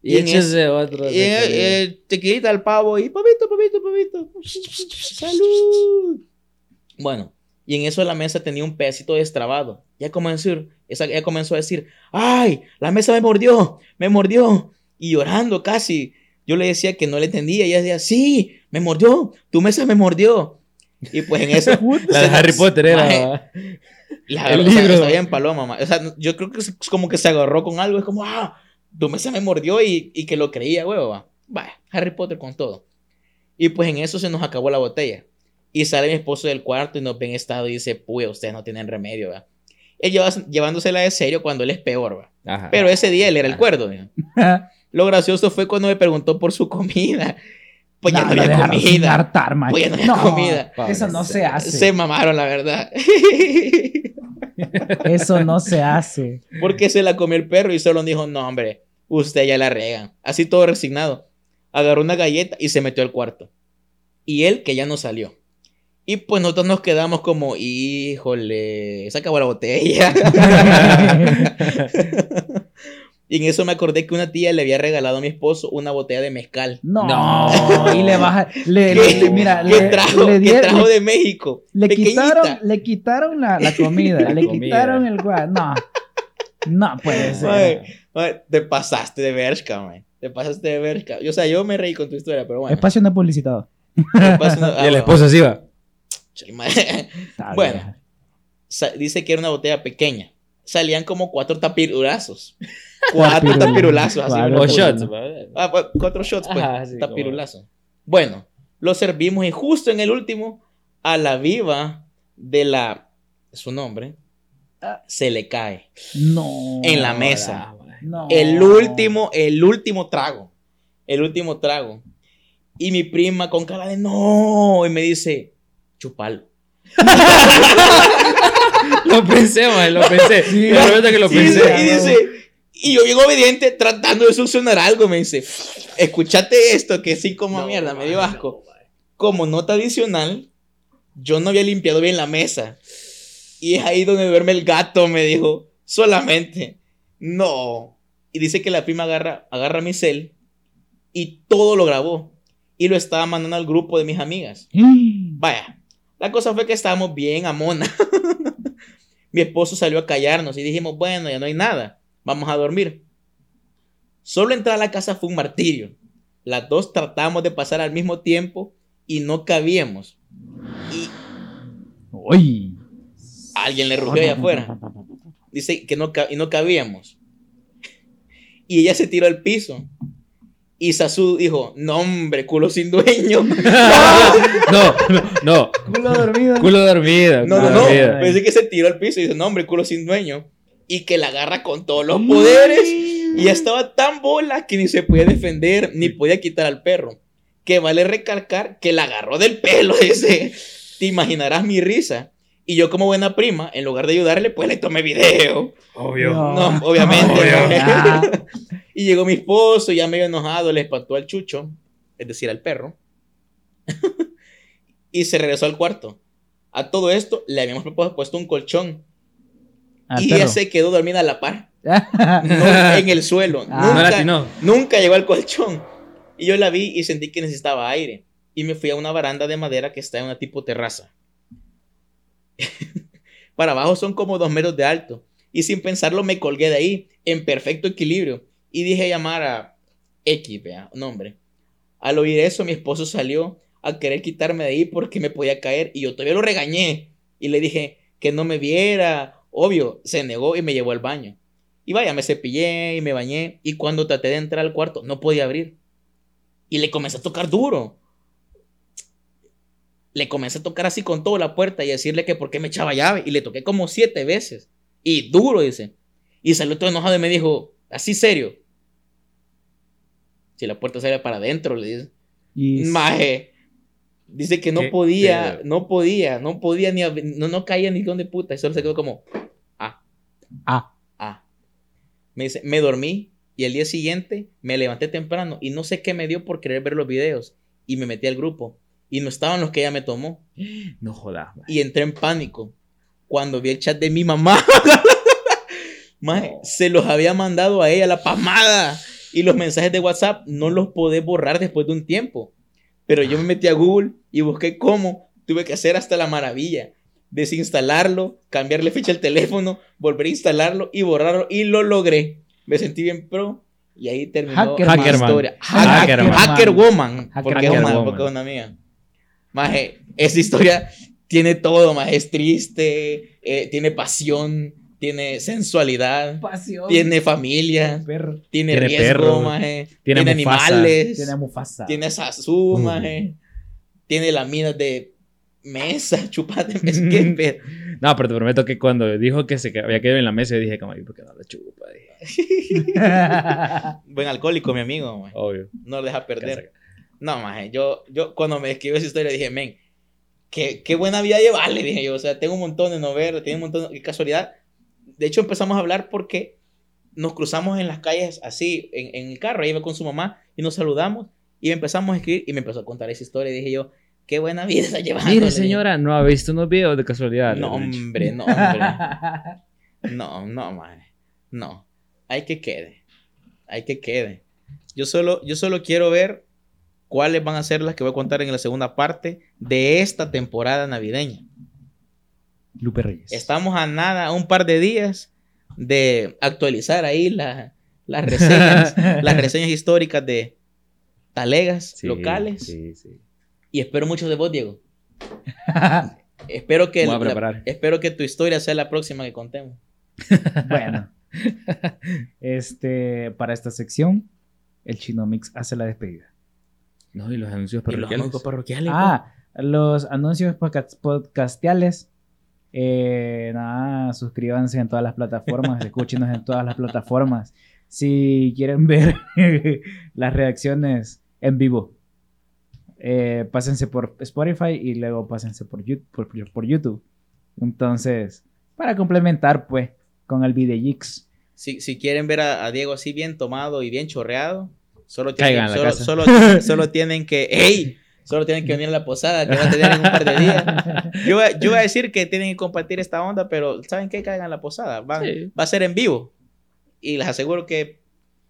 Speaker 3: Y
Speaker 2: Y en
Speaker 3: échese otro.
Speaker 2: Y eh, eh, tequilita al pavo y papito, papito, papito. Salud. Bueno, y en eso la mesa tenía un pedacito destrabado. Ya comenzó, a decir- esa, ya comenzó a decir, ay, la mesa me mordió, me mordió. Y llorando casi. Yo le decía que no le entendía. Y ella decía, sí, me mordió, tu mesa me mordió. Y pues en eso... *laughs*
Speaker 3: La de Harry Potter era.
Speaker 2: La
Speaker 3: El
Speaker 2: o sea,
Speaker 3: libro.
Speaker 2: está bien paloma, ma. O sea, yo creo que es como que se agarró con algo. Es como, ah, tu mesa me mordió y, y que lo creía, huevo. Va, Vaya, Harry Potter con todo. Y pues en eso se nos acabó la botella. Y sale mi esposo del cuarto y nos ve en estado y dice, pues ustedes no tienen remedio, va. Él lleva, llevándosela de serio cuando él es peor, va.
Speaker 3: Ajá.
Speaker 2: Pero ese día él era el cuerdo, ¿no? *laughs* Lo gracioso fue cuando me preguntó por su comida. Pues ya
Speaker 1: Nah,
Speaker 2: no
Speaker 1: lo
Speaker 2: había comida.
Speaker 1: hartar.
Speaker 2: Pues ya no había comida.
Speaker 1: Eso no se hace.
Speaker 2: Se mamaron, la verdad. *laughs*
Speaker 1: Eso no se hace.
Speaker 2: Porque se la comió el perro y solo dijo, no, hombre, usted ya la rega. Así todo resignado. Agarró una galleta y se metió al cuarto. Y él que ya no salió. Y pues nosotros nos quedamos como, híjole, se acabó la botella. *laughs* *laughs* y en eso me acordé que una tía le había regalado a mi esposo una botella de mezcal.
Speaker 1: No.
Speaker 3: No.
Speaker 1: Y le baja. Le,
Speaker 2: ¿Qué,
Speaker 1: le- le- mira,
Speaker 2: qué
Speaker 1: le,
Speaker 2: trajo,
Speaker 1: le
Speaker 2: qué trajo de México?
Speaker 1: le
Speaker 2: Pequeñita.
Speaker 1: quitaron, le quitaron la, la comida.
Speaker 3: La
Speaker 1: le
Speaker 3: comida.
Speaker 1: quitaron el guay. No. No puede ser.
Speaker 2: Te pasaste de verga, man. Te pasaste de verga. O sea, yo me reí con tu historia, pero bueno.
Speaker 1: Espacio no publicitado.
Speaker 2: paso una- *laughs* ah,
Speaker 3: Y el esposo así va.
Speaker 2: Bueno. dice que era una botella pequeña. Salían como cuatro tapirurazos. Cuatro
Speaker 1: Tapirulazos.
Speaker 2: Así
Speaker 3: O shots.
Speaker 2: Ah, pues, cuatro shots, pues.
Speaker 3: Ajá, sí,
Speaker 2: tapirulazos. Bueno, lo servimos y justo en el último, a la viva de la. Su nombre. Se le cae.
Speaker 1: No.
Speaker 2: En la mesa.
Speaker 3: Ah.
Speaker 1: No.
Speaker 2: El último, el último trago. El último trago. Y mi prima con cara de no. Y me dice, chupalo. *laughs*
Speaker 3: Lo pensé, man, lo pensé.
Speaker 1: Sí.
Speaker 3: Te prometo que lo pensé.
Speaker 2: y dice, y yo llego obediente tratando de succionar algo. Me dice, escúchate esto que sí como
Speaker 3: No,
Speaker 2: mierda, me dio asco. Como nota adicional, yo no había limpiado bien la mesa. Y es ahí donde duerme el gato, me dijo. Solamente. No. Y dice que la prima agarra, agarra mi cel y todo lo grabó. Y lo estaba mandando al grupo de mis amigas. Vaya, la cosa fue que estábamos bien a mona. *laughs* Mi esposo salió a callarnos y dijimos, bueno, ya no hay nada, vamos a dormir. Solo entrar a la casa fue un martirio. Las dos tratamos de pasar al mismo tiempo y no cabíamos. Y
Speaker 1: Uy.
Speaker 2: alguien le rugió allá afuera. Dice que no, y no cabíamos. Y ella se tiró al piso. Y Sasu dijo, no hombre, culo sin dueño. *laughs*
Speaker 3: No, no, no.
Speaker 1: Culo dormido.
Speaker 3: Culo dormido.
Speaker 2: No,
Speaker 3: culo
Speaker 2: no, no. dice que se tiró al piso y dice, no, hombre, culo sin dueño. Y que la agarra con todos los poderes. Y estaba tan bola que ni se podía defender, ni podía quitar al perro. Que vale recalcar que la agarró del pelo *laughs* ese. Te imaginarás mi risa. Y yo como buena prima, en lugar de ayudarle, pues le tomé video.
Speaker 3: Obvio.
Speaker 2: No, obviamente.
Speaker 3: Obvio. *laughs*
Speaker 2: ¿no?
Speaker 1: Ah.
Speaker 2: y llegó mi esposo, ya medio enojado, le espantó al chucho, es decir, al perro. *laughs* y se regresó al cuarto. A todo esto le habíamos puesto un colchón.
Speaker 1: Al
Speaker 2: y
Speaker 1: perro.
Speaker 2: ella se quedó dormida a la par. *laughs* no en el suelo.
Speaker 1: Ah.
Speaker 2: Nunca llegó al colchón. Y yo la vi y sentí que necesitaba aire. Y me fui a una baranda de madera que está en una tipo terraza. *laughs* Para abajo son como dos metros de alto. Y sin pensarlo me colgué de ahí, en perfecto equilibrio. Y dije llamar a X, vea, nombre. Al oír eso, mi esposo salió a querer quitarme de ahí porque me podía caer. Y yo todavía lo regañé. Y le dije que no me viera. Obvio, se negó y me llevó al baño. Y vaya, me cepillé y me bañé. Y cuando traté de entrar al cuarto, no podía abrir. Y le comencé a tocar duro. Le comencé a tocar así con toda la puerta y decirle que por qué me echaba llave. Y le toqué como siete veces. Y duro, dice. Y salió todo enojado y me dijo, así serio. Si la puerta sale para adentro, le dice.
Speaker 1: Y
Speaker 2: Maje. Dice que no
Speaker 3: ¿Qué
Speaker 2: podía, no podía, no podía ni, no, no caía ni donde puta. Y solo se quedó como, ah. Me dice, me dormí y el día siguiente me levanté temprano y no sé qué me dio por querer ver los videos. Y me metí al grupo y no estaban los que ella me tomó. *gasps*
Speaker 3: No jodas. man.
Speaker 2: Y entré en pánico cuando vi el chat de mi mamá. *laughs* Se los había mandado a ella la pamada. Y los mensajes de WhatsApp no los podés borrar después de un tiempo. Pero yo me metí a Google y busqué cómo. Tuve que hacer hasta la maravilla. Desinstalarlo, cambiarle fecha al teléfono, volver a instalarlo y borrarlo. Y lo logré. Me sentí bien pro. Y ahí terminó
Speaker 1: Hackerman.
Speaker 2: mi historia. Hacker, Woman.
Speaker 1: Hacker
Speaker 2: porque, es una,
Speaker 3: Woman.
Speaker 2: porque es una mía. Maje, esa historia tiene todo, más es triste, eh, tiene pasión, tiene sensualidad,
Speaker 1: Pasión.
Speaker 2: tiene familia,
Speaker 1: perro.
Speaker 2: tiene,
Speaker 3: Tiene
Speaker 2: riesgo,
Speaker 3: perro,
Speaker 2: maje,
Speaker 3: tiene
Speaker 2: animales,
Speaker 1: Tiene a Mufasa.
Speaker 2: tiene Sasu,
Speaker 3: Mm.
Speaker 2: maje, tiene las minas de mesa, *laughs* chupate, es que pedo.
Speaker 3: No, pero te prometo que cuando dijo que se había quedado en la mesa, yo dije, como, "Ay, ¿por qué no la chupa? Dije, *laughs*
Speaker 2: Buen alcohólico, mi amigo.
Speaker 3: Obvio.
Speaker 2: no lo deja perder.
Speaker 3: Casa-
Speaker 2: No, maje, yo, yo cuando me escribió esa historia dije, men, qué, qué buena vida llevarle, dije yo. O sea, tengo un montón de novelas, tengo un montón de casualidad. De hecho, empezamos a hablar porque nos cruzamos en las calles así, en, en el carro, ahí iba con su mamá y nos saludamos y empezamos a escribir y me empezó a contar esa historia y dije yo, qué buena vida está llevando. le
Speaker 3: Mire, señora, ¿no ha visto unos videos de casualidad?
Speaker 2: No, hombre, no, hombre. *laughs* No, no, maje. No. Hay que quede. Hay que quede. Yo solo, yo solo quiero ver cuáles van a ser las que voy a contar en la segunda parte de esta temporada navideña.
Speaker 1: Lupe Reyes.
Speaker 2: Estamos a nada, a un par de días de actualizar ahí la- las reseñas, *laughs* las reseñas históricas de talegas
Speaker 3: Sí,
Speaker 2: locales.
Speaker 3: Sí, sí.
Speaker 2: Y espero mucho de vos, Diego. *laughs* Espero que, la- espero que tu historia sea la próxima que contemos. *laughs*
Speaker 1: bueno. *laughs* Este, para esta sección, el Chino Mix hace la despedida.
Speaker 3: No, y los anuncios
Speaker 2: Y los
Speaker 3: parroquiales.
Speaker 2: anuncios parroquiales.
Speaker 1: Ah, los anuncios podca- podcastiales. Eh, nada, suscríbanse en todas las plataformas, escúchenos en todas las plataformas. Si quieren ver las reacciones en vivo, eh, pásense por Spotify y luego pásense por, por, por YouTube. Entonces, para complementar, pues, con el Videogix.
Speaker 2: Si, si quieren ver a, a Diego así bien tomado y bien chorreado, solo tienen, solo, solo, *laughs* solo tienen que. ¡Ey! Solo tienen que venir a la posada que va a tener en un par de días. *laughs* Yo, yo voy a decir que tienen que compartir esta onda, pero ¿saben qué? Caigan a la posada. Va,
Speaker 3: Sí.
Speaker 2: va a ser en vivo. Y les aseguro que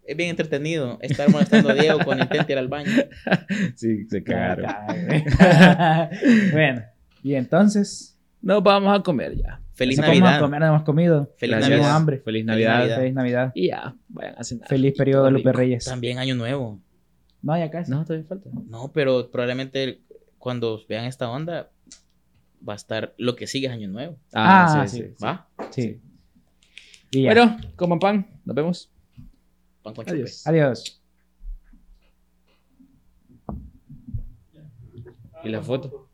Speaker 2: es bien entretenido estar molestando a Diego cuando intente ir al baño. *laughs*
Speaker 3: Sí, se cagaron. *laughs*
Speaker 1: bueno, y entonces,
Speaker 3: Nos vamos a comer ya.
Speaker 2: Feliz
Speaker 1: nos vamos a
Speaker 2: Navidad.
Speaker 1: comer, no hemos comido.
Speaker 2: Feliz
Speaker 3: Gracias.
Speaker 2: Navidad.
Speaker 1: hambre.
Speaker 3: Feliz Navidad.
Speaker 2: Navidad.
Speaker 1: Feliz Navidad.
Speaker 3: Y ya, vayan a cenar.
Speaker 1: Feliz periodo de Lupe. Reyes.
Speaker 2: También Año Nuevo.
Speaker 1: No, ya casi.
Speaker 3: No, todavía falta.
Speaker 2: No, pero probablemente cuando vean esta onda va a estar lo que sigue es Año Nuevo.
Speaker 1: Ah,
Speaker 3: sí,
Speaker 1: sí.
Speaker 3: sí. sí.
Speaker 2: ¿Va?
Speaker 1: Sí. Y ya.
Speaker 3: Bueno, coman pan. Nos vemos.
Speaker 2: Pan con chupe.
Speaker 3: Adiós.
Speaker 1: Adiós.
Speaker 3: ¿Y la foto?